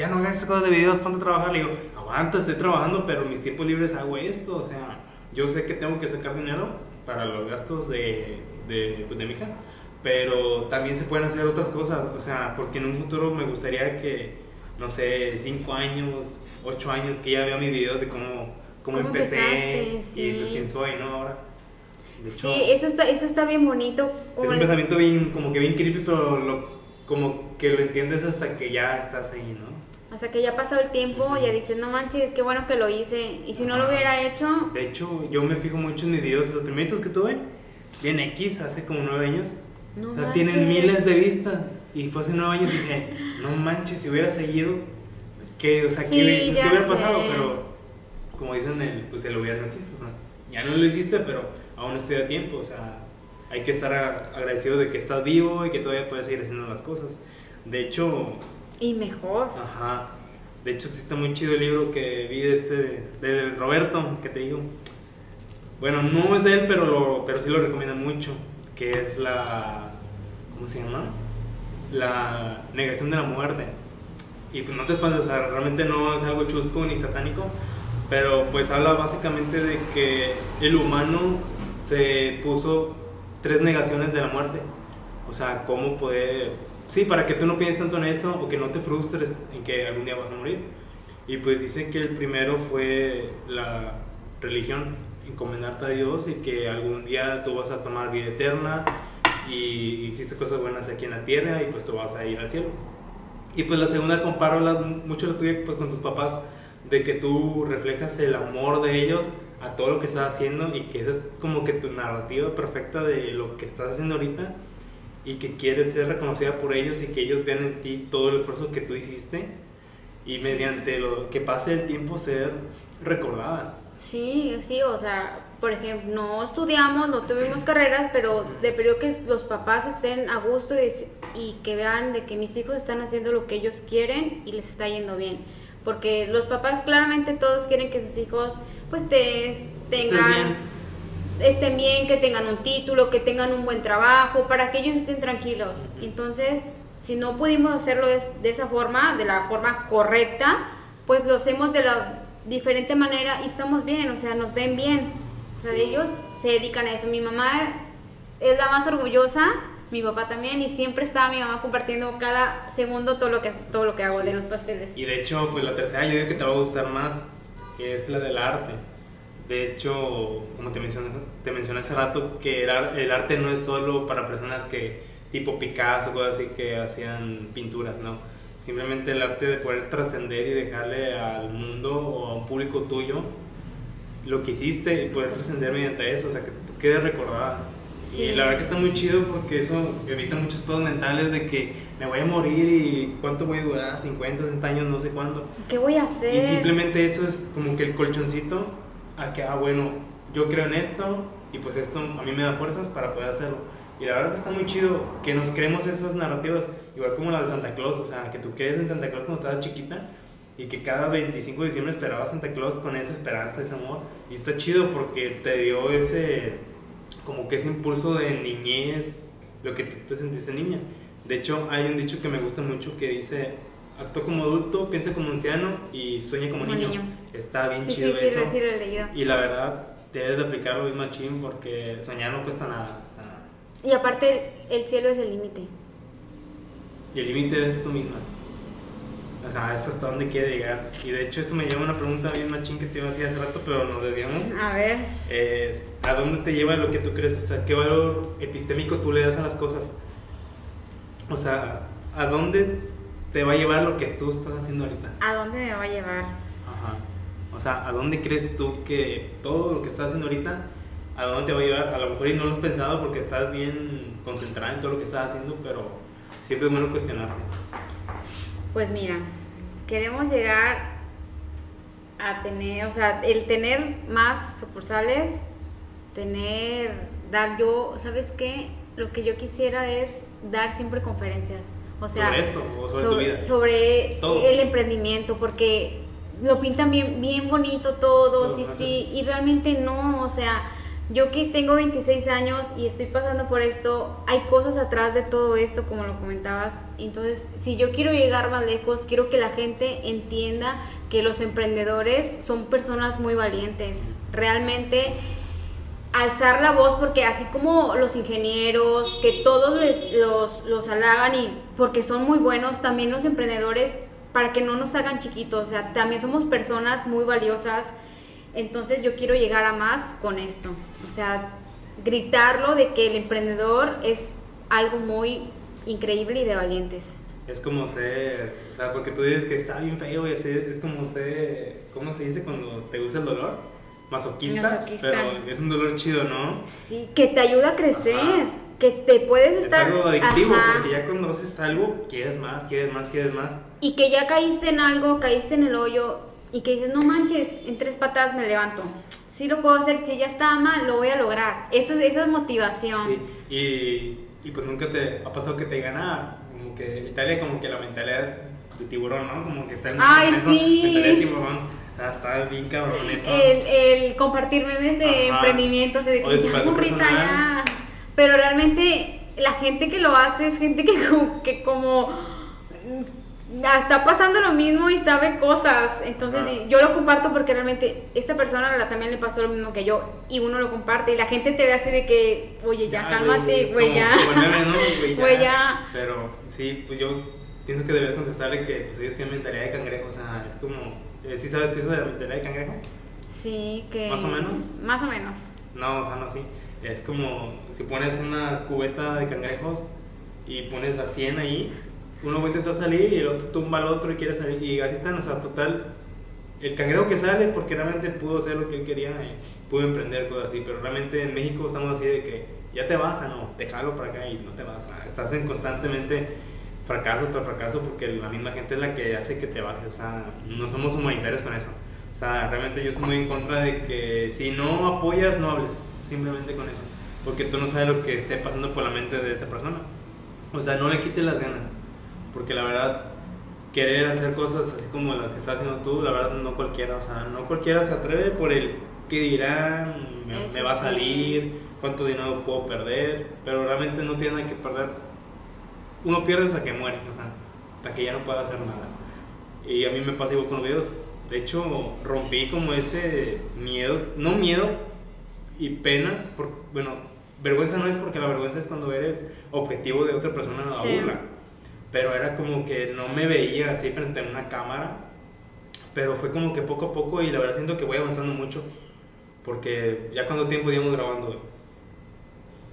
ya no hagas esas cosas de videos, ponte a trabajar. Le digo, aguanta, estoy trabajando, pero mis tiempos libres hago esto. O sea, yo sé que tengo que sacar dinero para los gastos de, de, pues, de mi hija, pero también se pueden hacer otras cosas. O sea, porque en un futuro me gustaría que, no sé, 5 años, 8 años, que ya vea mis videos de cómo, cómo, ¿Cómo empecé empezaste? y pues Sí. quién soy, ¿no? Ahora. Hecho, Sí, eso está, eso está bien bonito. es como un el- pensamiento bien, como que bien creepy, pero lo, como que lo entiendes hasta que ya estás ahí, ¿no? Hasta que ya ha pasado el tiempo, ya dices, no manches, qué bueno que lo hice. Y si no lo hubiera hecho, De hecho, yo me fijo mucho en mis videos, los primeritos que tuve, bien X, hace como nueve años. no o sea, tienen miles de vistas. Y fue hace nueve años y dije, no manches, si hubiera seguido, ¿qué, o sea, Sí, ¿qué, pues, ¿qué hubiera sé. pasado? Pero, como dicen, el, pues el hubiera no existe. o sea, ya no lo hiciste, pero aún estoy a tiempo. O sea, hay que estar agradecido de que estás vivo y que todavía puedes seguir haciendo las cosas. De hecho, Y mejor. Ajá. De hecho, sí está muy chido el libro que vi de este, de Roberto, que te digo. Bueno, no es de él, pero, lo, pero sí lo recomiendo mucho. Que es la. ¿Cómo se llama? La negación de la muerte. Y pues no te espantes, o sea, realmente no es algo chusco ni satánico. Pero pues habla básicamente de que el humano se puso tres negaciones de la muerte. O sea, cómo poder... Sí, para que tú no pienses tanto en eso o que no te frustres en que algún día vas a morir. Y pues dicen que el primero fue la religión, encomendarte a Dios y que algún día tú vas a tomar vida eterna y hiciste cosas buenas aquí en la tierra y pues tú vas a ir al cielo. Y pues la segunda comparo la- mucho la tuya pues con tus papás, de que tú reflejas el amor de ellos a todo lo que estás haciendo y que esa es como que tu narrativa perfecta de lo que estás haciendo ahorita y que quieres ser reconocida por ellos y que ellos vean en ti todo el esfuerzo que tú hiciste y Sí. mediante lo que pase el tiempo ser recordada. Sí, sí, o sea, por ejemplo, no estudiamos, no tuvimos carreras, pero de periodo que los papás estén a gusto y, y que vean de que mis hijos están haciendo lo que ellos quieren y les está yendo bien. Porque los papás claramente todos quieren que sus hijos pues te, tengan. Estén bien, que tengan un título, que tengan un buen trabajo, para que ellos estén tranquilos. Entonces, si no pudimos hacerlo de, de esa forma, de la forma correcta, pues lo hacemos de la diferente manera y estamos bien, o sea, nos ven bien. O sea, Sí. ellos se dedican a eso. Mi mamá es la más orgullosa, mi papá también, y siempre está mi mamá compartiendo cada segundo todo lo que, todo lo que hago de los pasteles. Y de hecho, pues la tercera yo digo que te va a gustar más, que es la del arte. De hecho, como te mencioné, te mencioné hace rato, que el, el arte no es solo para personas que, tipo Picasso, cosas así, que hacían pinturas, ¿no? Simplemente el arte de poder trascender y dejarle al mundo o a un público tuyo lo que hiciste y poder trascender mediante eso, o sea, que tú quedes recordada. Sí. Y la verdad que está muy chido porque eso evita muchos pedos mentales de que me voy a morir y cuánto voy a durar, 50, 60 años, no sé cuánto. ¿Qué voy a hacer? Y simplemente eso es como que el colchoncito a que, ah, bueno, yo creo en esto y pues esto a mí me da fuerzas para poder hacerlo. Y la verdad que está muy chido que nos creemos esas narrativas, igual como la de Santa Claus, o sea, que tú crees en Santa Claus cuando estabas chiquita y que cada 25 de diciembre esperabas a Santa Claus con esa esperanza, ese amor. Y está chido porque te dio ese, como que ese impulso de niñez, lo que tú te sentiste niña. De hecho, hay un dicho que me gusta mucho que dice, actúa como adulto, piensa como anciano y sueña como, Como niño. niño. Está bien Sí, sí, chido sí, eso. lo, sí lo he leído. Y la verdad, debes de aplicarlo bien machín porque soñar no cuesta nada. nada. Y aparte, el cielo es el límite. Y el límite es tú misma. O sea, es hasta dónde quiere llegar. Y de hecho eso me lleva a una pregunta bien machín que te iba a decir hace rato, pero nos desviamos. A ver, Eh, ¿A dónde te lleva lo que tú crees? O sea, ¿qué valor epistémico tú le das a las cosas? O sea, ¿a dónde te va a llevar lo que tú estás haciendo ahorita? ¿a dónde me va a llevar? Ajá. O sea, ¿a dónde crees tú que todo lo que estás haciendo ahorita, a dónde te va a llevar. A lo mejor y no lo has pensado porque estás bien concentrada en todo lo que estás haciendo, pero siempre es bueno cuestionarte. Pues mira, queremos llegar a tener, o sea, el tener más sucursales, tener, dar yo, ¿sabes qué? Lo que yo quisiera es dar siempre conferencias. O sea, ¿Sobre esto o sobre tu vida? Sobre Todo. el emprendimiento, porque lo pintan bien, bien bonito Todo, sí, entonces- y realmente no, o sea, yo que tengo 26 años y estoy pasando por esto, hay cosas atrás de todo esto, como lo comentabas. Entonces, si yo quiero llegar más lejos, quiero que la gente entienda que los emprendedores son personas muy valientes. Realmente alzar la voz porque así como los ingenieros, que todos les, los, los halagan y porque son muy buenos, también los emprendedores, para que no nos hagan chiquitos, o sea, también somos personas muy valiosas. Entonces yo quiero llegar a más con esto. O sea, gritarlo de que el emprendedor es algo muy increíble y de valientes. Es como ser, o sea, porque tú dices que está bien feo y así, es como ser, ¿cómo se dice cuando te gusta el dolor? Masoquista, Masoquista. pero es un dolor chido, ¿no? Sí, que te ayuda a crecer, Ajá. que te puedes Es estar... algo adictivo, Ajá. porque ya cuando haces algo, quieres más, quieres más, quieres más. Y que ya caíste en algo, caíste en el hoyo y que dices, no manches, en tres patadas me levanto. Sí lo puedo hacer, si ya está mal, lo voy a lograr. Eso, es- esa es motivación. Sí, y, y pues nunca te ha pasado que te gana, como que Italia como que la mentalidad de tiburón, ¿no? Como que está en Ay, sí. mentalidad de tiburón. Sea, está bien cabrón eso. El, el compartir memes de Ajá. emprendimientos, de O que de ya superación morrita, personal. ya. Pero realmente la gente que lo hace es gente que como, que como mm, está pasando lo mismo y sabe cosas. Entonces Ajá. yo lo comparto porque realmente esta persona la- también le pasó lo mismo que yo y uno lo comparte y la gente te ve así de que, oye, ya, cálmate, güey, ya. Güey, ya. Ya. Pero sí, pues yo pienso que deberías contestarle que pues ellos tienen mentalidad de cangrejo, o sea, es como, eh, ¿sí sabes qué es la mentalidad de cangrejo? Sí, que... ¿Más o menos? Más o menos. No, o sea, no así. Es como si pones una cubeta de cangrejos y pones a 100 ahí, uno va a intentar salir y el otro tumba al otro y quiere salir. Y así están, o sea, total. El cangrejo que sale es porque realmente pudo hacer lo que él quería y pudo emprender cosas así. Pero realmente en México estamos así de que ya te vas, a no, te jalo para acá y no te vas. a- estás en constantemente fracaso tras fracaso porque la misma gente es la que hace que te bajes. O sea, no somos humanitarios con eso. O sea, realmente yo estoy muy en contra de que si no apoyas, no hables. Simplemente con eso. Porque tú no sabes lo que esté pasando por la mente de esa persona. O sea, no le quites las ganas. Porque la verdad, querer hacer cosas así como las que estás haciendo tú, la verdad no cualquiera. O sea, no cualquiera se atreve por el que dirán, me, me va a salir, cuánto dinero puedo perder. Pero realmente no tiene nada que perder. Uno pierde hasta que muere, o sea, hasta que ya no puede hacer nada. Y a mí me pasa igual con los videos. De hecho, rompí como ese miedo, no miedo y pena, por, bueno, vergüenza no es porque la vergüenza es cuando eres objetivo de otra persona a Sí. burla. Pero era como que no me veía así frente a una cámara. Pero fue como que poco a poco y la verdad siento que voy avanzando mucho. Porque ya cuánto tiempo íbamos grabando, güey?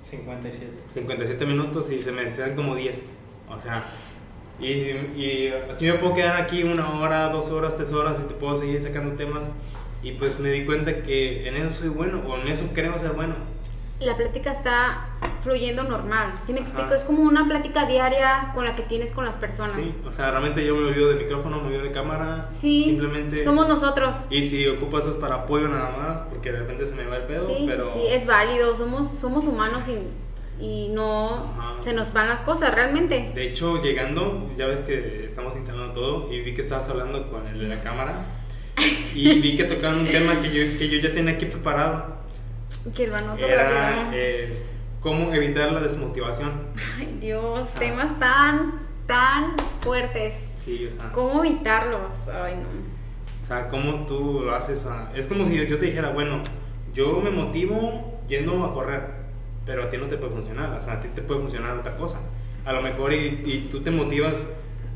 57. 57 minutos y se me decían como 10. O sea, y, y aquí me puedo quedar aquí una hora, dos horas, tres horas y te puedo seguir sacando temas. Y pues me di cuenta que en eso soy bueno, o en eso creo ser bueno. La plática está fluyendo normal. ¿Sí me explico? Ajá. Es como una plática diaria con la que tienes con las personas. Sí, o sea, realmente yo me olvido de micrófono, me olvido de cámara. Sí, Simplemente. somos nosotros. Y si ocupo eso es para apoyo nada más, porque de repente se me va el pedo, Sí, sí, pero. sí, es válido. Somos, somos humanos y, y no Ajá. se nos van las cosas realmente. De hecho, llegando, ya ves que estamos instalando todo y vi que estabas hablando con el de la cámara y vi que tocaban un tema que yo, que yo ya tenía aquí preparado. Que anoto Era eh, cómo evitar la desmotivación. Ay, Dios, Ah. temas tan, tan fuertes. Sí, o sea, ¿Cómo evitarlos? Ay, no. o sea, cómo tú lo haces. es como si yo te dijera, bueno, yo me motivo yendo a correr, pero a ti no te puede funcionar. O sea, a ti te puede funcionar otra cosa. A lo mejor y, y tú te motivas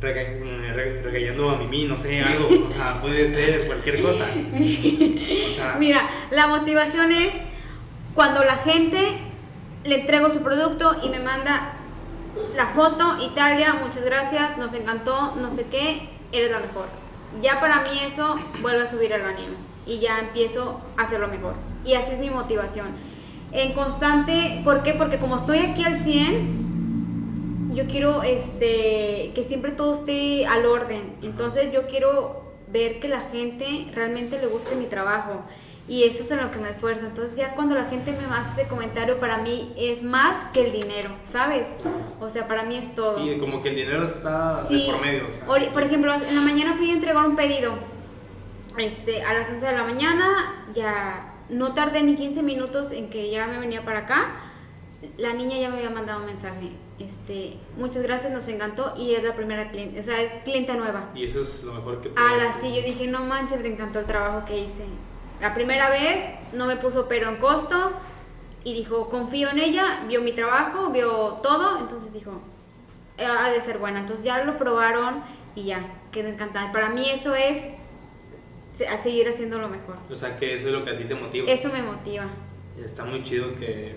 rega- re- regañando a Mimi, no sé, algo. O sea, puede ser cualquier cosa. O sea, Mira, la motivación es cuando la gente le entrego su producto y me manda la foto, Italia, muchas gracias, nos encantó, no sé qué, eres la mejor. Ya para mí eso vuelve a subir el ánimo y ya empiezo a hacerlo mejor. Y así es mi motivación. En constante, ¿por qué? Porque como estoy aquí al 100, yo quiero este que siempre todo esté al orden. Entonces yo quiero ver que la gente realmente le guste mi trabajo. Y eso es en lo que me esfuerzo. Entonces ya cuando la gente me hace ese comentario, para mí es más que el dinero, ¿sabes? O sea, para mí es todo. Sí, como que el dinero está Sí. de por medio. o sea. Ori- Por ejemplo, en la mañana fui a entregar un pedido. Este, a las 11 de la mañana, ya no tardé ni 15 minutos en que ya me venía para acá. La niña ya me había mandado un mensaje. Este, muchas gracias, nos encantó y es la primera cliente, o sea, es clienta nueva. Y eso es lo mejor que A puedes la sí, yo dije, no manches, le encantó el trabajo que hice. La primera vez no me puso pero en costo y dijo, confío en ella, vio mi trabajo, vio todo, entonces dijo, "Eh, ha de ser buena. Entonces ya lo probaron y ya, quedó encantada. Para mí eso es a seguir haciendo lo mejor. O sea, que eso es lo que a ti te motiva. Eso me motiva. Y Está muy chido que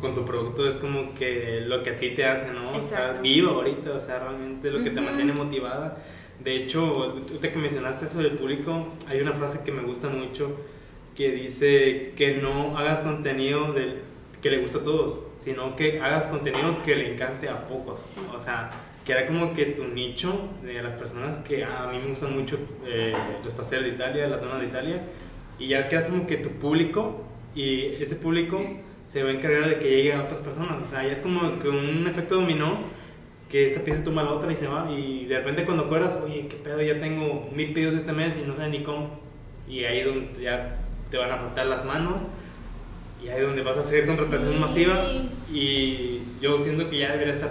con tu producto es como que lo que a ti te hace, ¿no? Estás Exacto. viva ahorita, o sea, realmente lo que te Ujú. mantiene motivada. De hecho, ahorita que mencionaste eso del público, hay una frase que me gusta mucho que dice que no hagas contenido del, que le gusta a todos, sino que hagas contenido que le encante a pocos. Sí. O sea, que era como que tu nicho de las personas que ah, a mí me gustan mucho eh, los pasteles de Italia, las donas de Italia, y ya quedas como que tu público y ese público se va a encargar de que llegue a otras personas. O sea, ya es como que un efecto dominó que esta pieza toma la otra y se va y de repente cuando acuerdas, oye, qué pedo, ya tengo mil pedidos este mes y no sé ni cómo. Y ahí es donde ya te van a faltar las manos y ahí es donde vas a hacer contratación Sí. masiva y yo siento que ya debería estar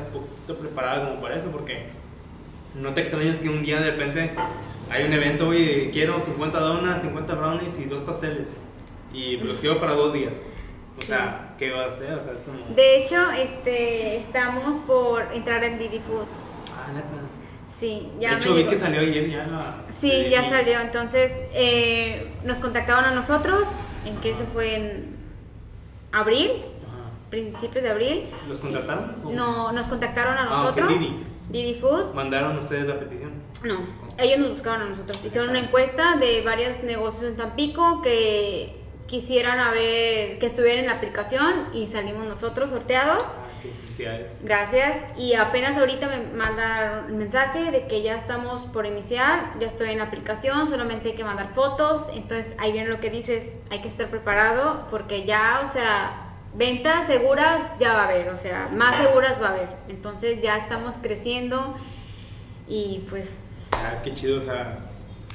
poquito preparada como para eso porque no te extrañes que un día de repente hay un evento, oye, quiero 50 donas, 50 brownies y dos pasteles y los quiero para dos días. O Sí. sea, ¿qué va a hacer? O sea, es como... De hecho, este, estamos por entrar en Didi Food. Ah, neta. Sí, ya de hecho, me vi llegó. que salió ayer ya la... Sí, ya salió. Entonces, eh, nos contactaron a nosotros, en que se fue en abril. Principios de abril. ¿Los contrataron? ¿Cómo? No, nos contactaron a Ah, nosotros. Didi. Didi Food. ¿Mandaron ustedes la petición? No, ellos nos buscaron a nosotros. Hicieron una encuesta de varios negocios en Tampico que quisieran a ver, que estuvieran en la aplicación y salimos nosotros sorteados. Ah, felicidades. Gracias. Y apenas ahorita me mandaron el mensaje de que ya estamos por iniciar, ya estoy en la aplicación, solamente hay que mandar fotos. Entonces ahí viene lo que dices, hay que estar preparado porque ya, o sea, ventas seguras ya va a haber, o sea, más seguras va a haber. Entonces ya estamos creciendo y pues... Ah, qué chido, o sea...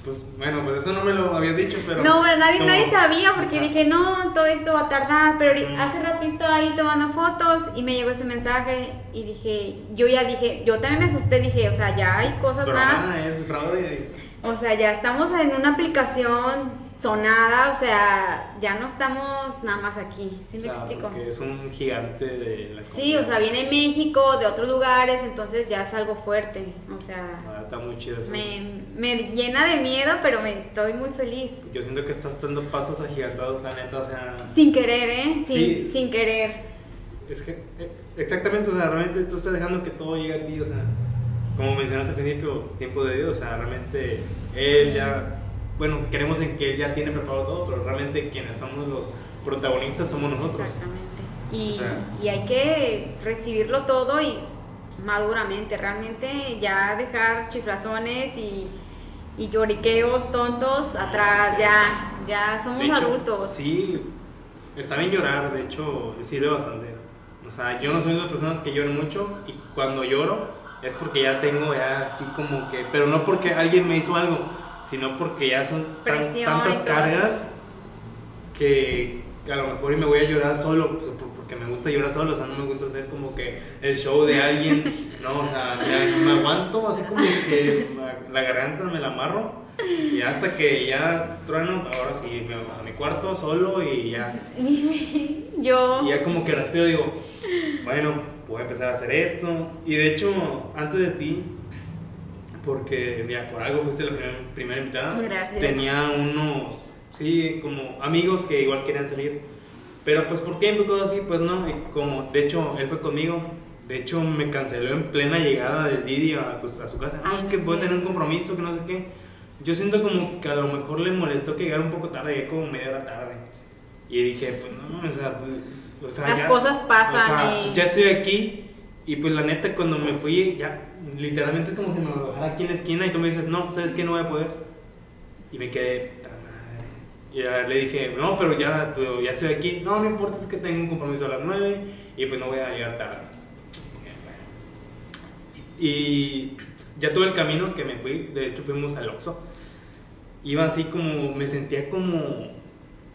Pues bueno, pues eso no me lo habías dicho, pero... No, nadie, como- nadie sabía porque dije, no, todo esto va a tardar, pero Mm. hace rato estaba ahí tomando fotos y me llegó ese mensaje y dije, yo ya dije, yo también me asusté, dije, o sea, ya hay cosas Pero más, es fraude. o sea, ya estamos en una aplicación sonada, o sea, ya no estamos nada más aquí, ¿sí me explico? porque es un gigante de la Sí, o sea, viene México, de otros lugares, entonces ya es algo fuerte, o sea, Ah, está muy chido eso. me, me llena de miedo, pero me estoy muy feliz. Yo siento que estás dando pasos agigantados, la neta, o sea... Sin querer, ¿eh? Sin, Sí. sin querer. Es que, eh, exactamente, o sea, realmente tú estás dejando que todo llegue a ti, o sea, como mencionaste al principio, tiempo de Dios, o sea, realmente Él ya, bueno, queremos en que Él ya tiene preparado todo, pero realmente quienes somos los protagonistas somos nosotros. Exactamente. Y, O sea- y hay que recibirlo todo y maduramente, realmente ya dejar chiflazones y, y lloriqueos tontos atrás, ya, ya somos hecho, adultos. Sí, está bien llorar, de hecho, sirve bastante. O sea, yo no soy de las personas que lloran mucho y cuando lloro es porque ya tengo ya aquí como que, pero no porque alguien me hizo algo, sino porque ya son tan- tantas cargas que a lo mejor y me voy a llorar solo, pues, por- porque me gusta llorar solo, o sea, no me gusta hacer como que el show de alguien, no, o sea, me, me aguanto así como que la, garganta me la amarro y hasta que ya trueno, ahora sí, me a mi cuarto solo y ya, Yo, y ya como que respiro digo, bueno, voy a empezar a hacer esto. Y de hecho, antes de ti, porque mira, por algo fuiste la primer- primera invitada, Gracias. tenía unos, sí, como amigos que igual querían salir. Pero pues por tiempo y cosas así, pues no. Y como, de hecho, él fue conmigo. De hecho, me canceló en plena llegada de Didi a, pues, a su casa. No, Ay, es que voy a tener un compromiso, que no sé qué. Yo siento como que a lo mejor le molestó que llegara un poco tarde, llegué como media hora tarde. Y dije, pues no, no, o sea, pues, o sea, Las ya- cosas pasan o sea, y- ya estoy aquí y pues la neta cuando me fui, ya literalmente como si me lo bajara aquí en la esquina y tú me dices, no, ¿sabes qué? No voy a poder. Y me quedé, y le dije, no, pero ya, pero ya estoy aquí. No, no importa, es que tengo un compromiso a las 9 y pues no voy a llegar tarde. Y ya todo el camino que me fui, de hecho fuimos al Oxxo, iba así como, me sentía como,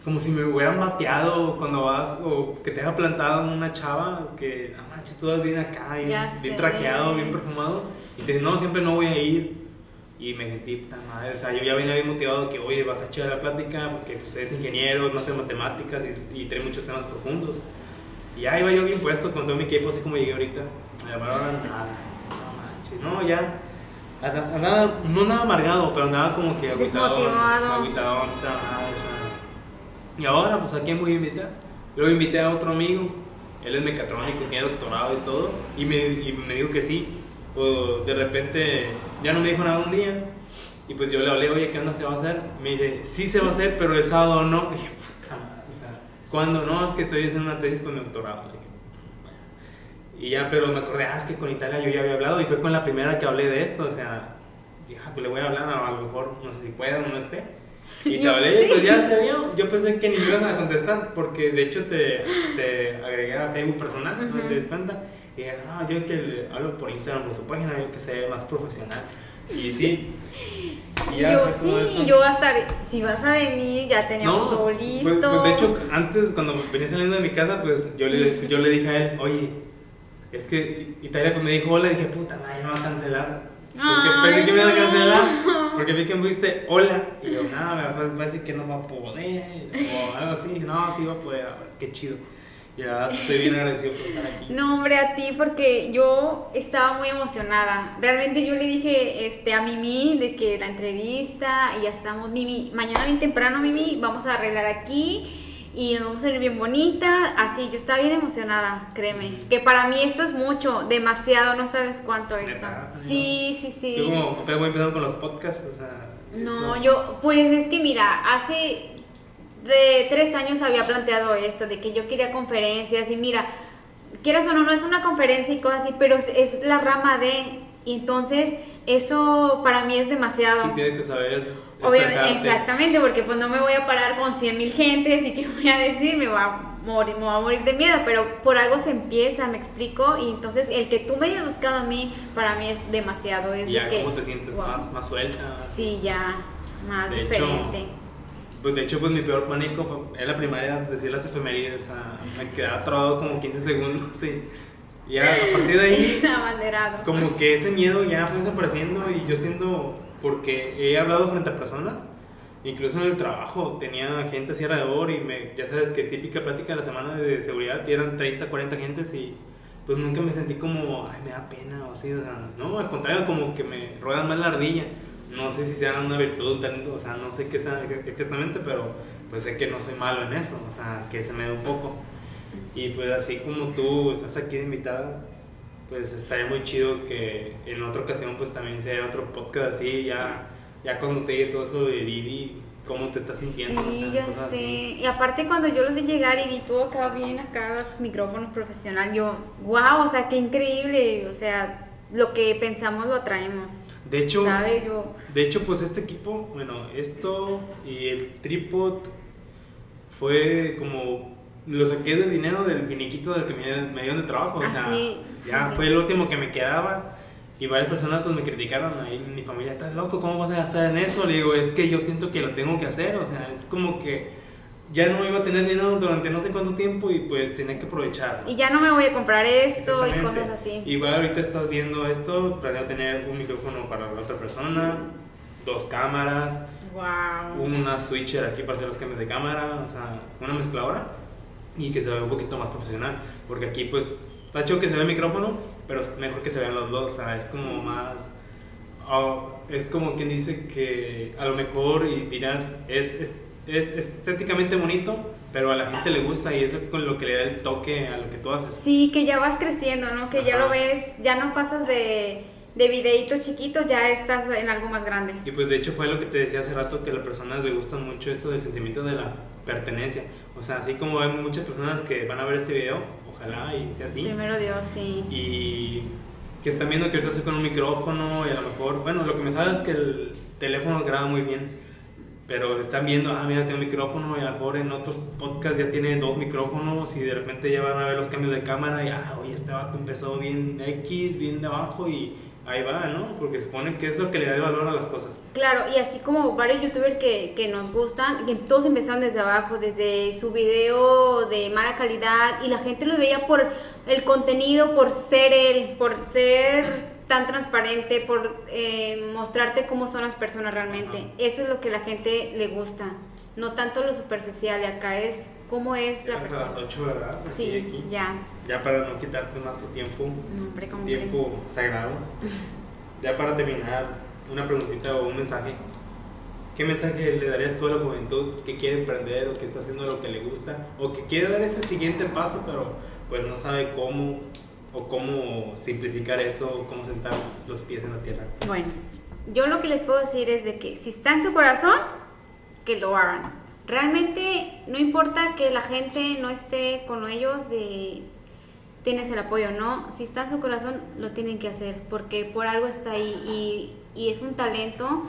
como si me hubieran bateado cuando vas, o que te haya plantado una chava, que, no manches, tú vas bien acá, bien, bien sé. trajeado, bien perfumado, y te dice, no, siempre no voy a ir. Y me sentí, puta madre, o sea, yo ya venía bien motivado que, oye, vas a echar la plática porque pues, eres ingeniero, no sé matemáticas y, y trae muchos temas profundos. Y ya iba yo bien puesto con todo mi equipo, así como llegué ahorita. La hora nada, no manches, no, ya. Andaba- no nada amargado, pero andaba como que agüitado. Desmotivado. agüitado, Y ahora, pues, ¿a quién voy a invitar? Luego invité a otro amigo, él es mecatrónico, tiene doctorado y todo, y me, y me dijo que sí. Pues, de repente, ya no me dijo nada un día, y pues yo le hablé, oye, ¿qué onda se va a hacer? Me dice, sí se va a hacer, pero el sábado no. dije, puta madre, o sea, ¿cuándo? No, es que estoy haciendo una tesis con mi doctorado. Le dije, y ya, pero me acordé, ah, es que con Italia yo ya había hablado, y fue con la primera que hablé de esto, o sea, ah, pues le voy a hablar, a lo mejor, no sé si pueda o no esté. Y te hablé, y pues sí. ya se vio. Yo pensé que ni me ibas a contestar, porque de hecho te, te agregué a Facebook personal, no te das cuenta. Y dije, no, yo que le hablo por Instagram, por su página, yo que se ve más profesional. Y sí. Y ya yo, sí, eso. yo voy a estar, si vas a venir, ya teníamos todo pues, listo. pues, de hecho, antes cuando venía saliendo de mi casa, pues yo le, yo le dije a él, oye, es que Italia pues me dijo hola, y dije, puta, nadie me va a cancelar. Porque pensé que me iba a cancelar, porque vi que me dijiste hola, y yo, nada, me parece que no va a poder, o algo así, no, sí va a poder, qué chido. Y la verdad, estoy bien agradecido por estar aquí. No, hombre, a ti, porque yo estaba muy emocionada. Realmente yo le dije este, a Mimi de que la entrevista y ya estamos, Mimi, mañana bien temprano, Mimi, vamos a arreglar aquí y nos vamos a ir bien bonita. Así, yo estaba bien emocionada, créeme. Que para mí esto es mucho, demasiado, no sabes cuánto es. Sí, sí, sí. Yo como voy empezando con los podcasts, o sea... No, eso- yo, pues es que mira, hace de tres años había planteado esto, de que yo quería conferencias y mira, quieras o no, no es una conferencia y cosas así, pero es, es la rama de, y entonces eso para mí es demasiado. Y tienes que saber Obviamente, exactamente, porque pues no me voy a parar con 100 mil gentes y que voy a decir, me va a morir, me va a morir de miedo, pero por algo se empieza, me explico, y entonces el que tú me hayas buscado a mí, para mí es demasiado, es Y ya de que... cómo te sientes wow. más, más suelta. Sí, ya, más De hecho, diferente. Pues de hecho, pues mi peor pánico fue en la primaria decir las efemérides. o sea, me quedaba trabado como 15 segundos y y ya a partir de ahí, como que ese miedo ya fue desapareciendo y yo siendo, porque he hablado frente a personas, incluso en el trabajo, tenía gente así alrededor y me, ya sabes que típica plática de la semana de seguridad y eran 30, 40 gentes y pues nunca me sentí como, ay, me da pena o así, o sea, no, al contrario, como que me ruedan más la ardilla. No sé si sea una virtud, un talento, o sea, no sé qué sea exactamente, pero pues sé que no soy malo en eso, o sea, que se me da un poco. Y pues así como tú estás aquí de invitada, pues estaría muy chido que en otra ocasión pues también sea otro podcast así, ya, ya cuando te llegue todo eso de Didi, cómo te estás sintiendo, o Sí, sea, ya cosas sé. así. Y aparte cuando yo los vi llegar y vi todo acá bien, acá los micrófonos profesional, yo, wow, o sea, qué increíble, o sea, lo que pensamos lo atraemos. De hecho, ¿Sabes? Yo, de hecho pues este equipo, bueno, esto y el tripod fue como lo saqué del dinero del finiquito del que me, me dieron de trabajo, o sea, Así, ya sí. fue el último que me quedaba y varias personas pues me criticaron ahí mi familia, estás loco, ¿cómo vas a gastar en eso? Le digo, es que yo siento que lo tengo que hacer, o sea, es como que ya no iba a tener dinero durante no sé cuánto tiempo y pues tenía que aprovechar. y ya no me voy a comprar esto y cosas así. Igual ahorita estás viendo esto, planeo tener un micrófono para la otra persona, dos cámaras, Wow. una switcher aquí para hacer los cambios de cámara, o sea, una mezcladora y que se vea un poquito más profesional, porque aquí pues está chido que se vea el micrófono, pero es mejor que se vean los dos, o sea, es como más oh, es como quien dice que a lo mejor y dirás es, es, es estéticamente bonito, pero a la gente le gusta y es con lo que le da el toque a lo que tú haces. Sí, que ya vas creciendo, ¿no? Que ya Ajá. lo ves, ya no pasas de de videíto chiquito, ya estás en algo más grande. Y pues de hecho fue lo que te decía hace rato, que a las personas les gusta mucho eso del sentimiento de la pertenencia. O sea, así como hay muchas personas que van a ver este video, ojalá y sea así. Primero Dios, sí. Y que están viendo que ahorita estoy con un micrófono y a lo mejor, bueno, lo que me sabe es que el teléfono graba muy bien. Pero están viendo, ah, mira, tiene un micrófono y a lo mejor en otros podcasts ya tiene dos micrófonos y de repente ya van a ver los cambios de cámara y, ah, oye, este vato empezó bien X, bien de abajo y ahí va, ¿no? Porque supone que es lo que le da valor a las cosas. Claro, y así como varios youtubers que, que nos gustan, que todos empezaron desde abajo, desde su video de mala calidad, y la gente lo veía por el contenido, por ser él, por ser tan transparente, por eh, mostrarte cómo son las personas realmente. Eso es lo que a la gente le gusta, no tanto lo superficial, y acá es cómo es la A persona. las 8, ¿verdad? Sí, aquí. ya. Ya para no quitarte más tu tiempo, No, hombre, ¿cómo tiempo sagrado. Ya para terminar, una preguntita o un mensaje. ¿Qué mensaje le darías tú a la juventud que quiere emprender o que está haciendo lo que le gusta o que quiere dar ese siguiente paso pero pues no sabe cómo o cómo simplificar eso cómo sentar los pies en la tierra? Bueno, yo lo que les puedo decir es de que si está en su corazón, que lo hagan. Realmente no importa que la gente no esté con ellos de tienes el apoyo, ¿no? Si está en su corazón, lo tienen que hacer, porque por algo está ahí y, y es un talento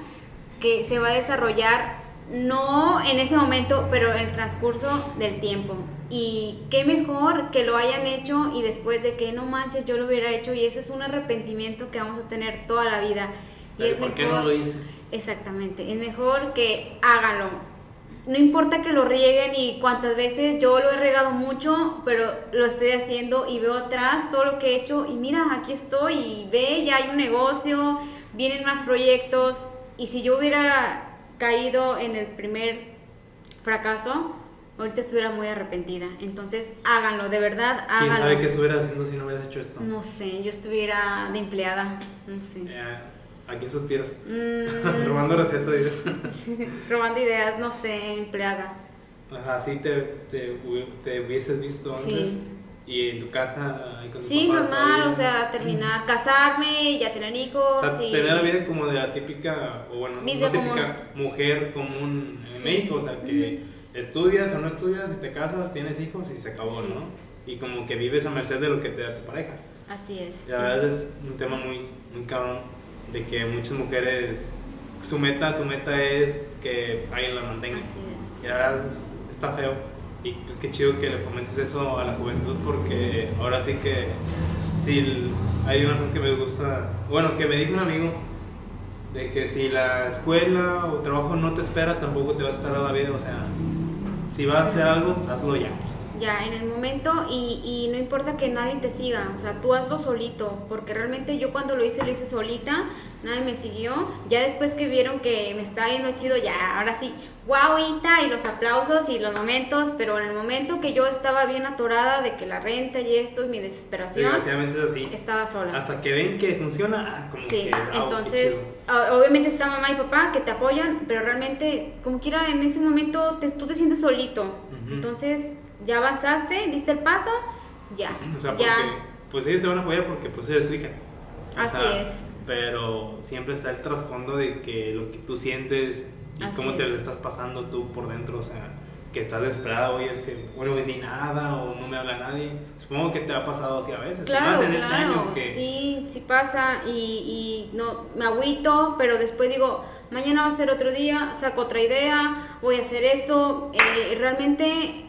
que se va a desarrollar no en ese momento, pero en el transcurso del tiempo. Y qué mejor que lo hayan hecho y después de que no manches, yo lo hubiera hecho y ese es un arrepentimiento que vamos a tener toda la vida. Y Pero es ¿Por qué no mejor- lo hice? Exactamente, es mejor que háganlo. No importa que lo rieguen y cuántas veces yo lo he regado mucho, pero lo estoy haciendo y veo atrás todo lo que he hecho y mira, aquí estoy y ve, ya hay un negocio, vienen más proyectos y si yo hubiera caído en el primer fracaso, ahorita estuviera muy arrepentida. Entonces, háganlo, de verdad, ¿Quién háganlo. sabe qué estuviera haciendo si no hubieras hecho esto? No sé, yo estuviera de empleada, no sé. Eh, ¿A quién suspiras? Mm, Robando recetas. digo. robando ideas, no sé, empleada. Ajá, sí te, te, te hubieses visto Sí. antes. Y en tu casa, con Sí, normal, o sea, terminar, casarme, ya tener hijos. O sea, y- tener la vida como de la típica, o bueno, no típica mujer común en Sí. México, o sea, que estudias o no estudias, y te casas, tienes hijos y se acabó, Sí. ¿no? Y como que vives a merced de lo que te da tu pareja. Así es. Y la verdad es un tema muy, muy cabrón, de que muchas mujeres, su meta, su meta es que alguien la mantenga. Así es. Y la verdad es- está feo. Y pues qué chido que le fomentes eso a la juventud porque ahora sí que si hay una frase que me gusta, bueno, que me dijo un amigo de que si la escuela o trabajo no te espera, tampoco te va a esperar la vida, o sea, si vas a hacer algo, hazlo ya. Ya, en el momento, y, y no importa que nadie te siga, o sea, tú hazlo solito, porque realmente yo cuando lo hice, lo hice solita, nadie me siguió. Ya después que vieron que me estaba yendo chido, ya, ahora sí, guauita, y los aplausos y los momentos, pero en el momento que yo estaba bien atorada de que la renta y esto y mi desesperación, es así. estaba sola. Hasta que ven que funciona, ah, como Sí, que, qué entonces, obviamente está mamá y papá que te apoyan, pero realmente, como quiera, en ese momento te- tú te sientes solito. Entonces, ya avanzaste, diste el paso, ya. O sea, porque ya. pues ellos te van a apoyar porque pues eres su hija. O Así sea, es. Pero siempre está el trasfondo de que lo que tú sientes y Así cómo te lo estás pasando tú por dentro, o sea, que estás desesperado, oye, es que bueno, vendí nada o no me habla nadie. Supongo que te ha pasado así a veces, Claro, más en este claro, año que sí, sí pasa y, y no, me agüito, pero después digo, mañana va a ser otro día, saco otra idea, voy a hacer esto, eh, realmente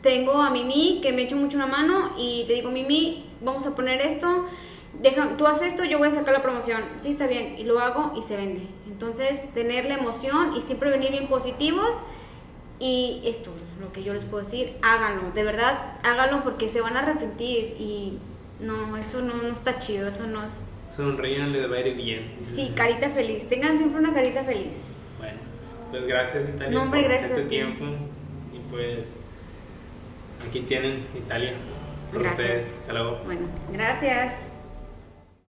tengo a Mimi que me echa mucho una mano y te digo, Mimi, vamos a poner esto, deja, tú haces esto, yo voy a sacar la promoción, sí está bien, y lo hago y se vende. Entonces, tener la emoción y siempre venir bien positivos y es todo lo que yo les puedo decir, háganlo, de verdad, háganlo porque se van a arrepentir y no, eso no, no está chido, eso no es... sonrían, les va a ir bien. Sí, carita feliz, tengan siempre una carita feliz. Bueno, pues gracias Italia No, hombre, por gracias este tiempo y pues aquí tienen Italia. Por Gracias. ustedes. Hasta luego. Bueno, gracias.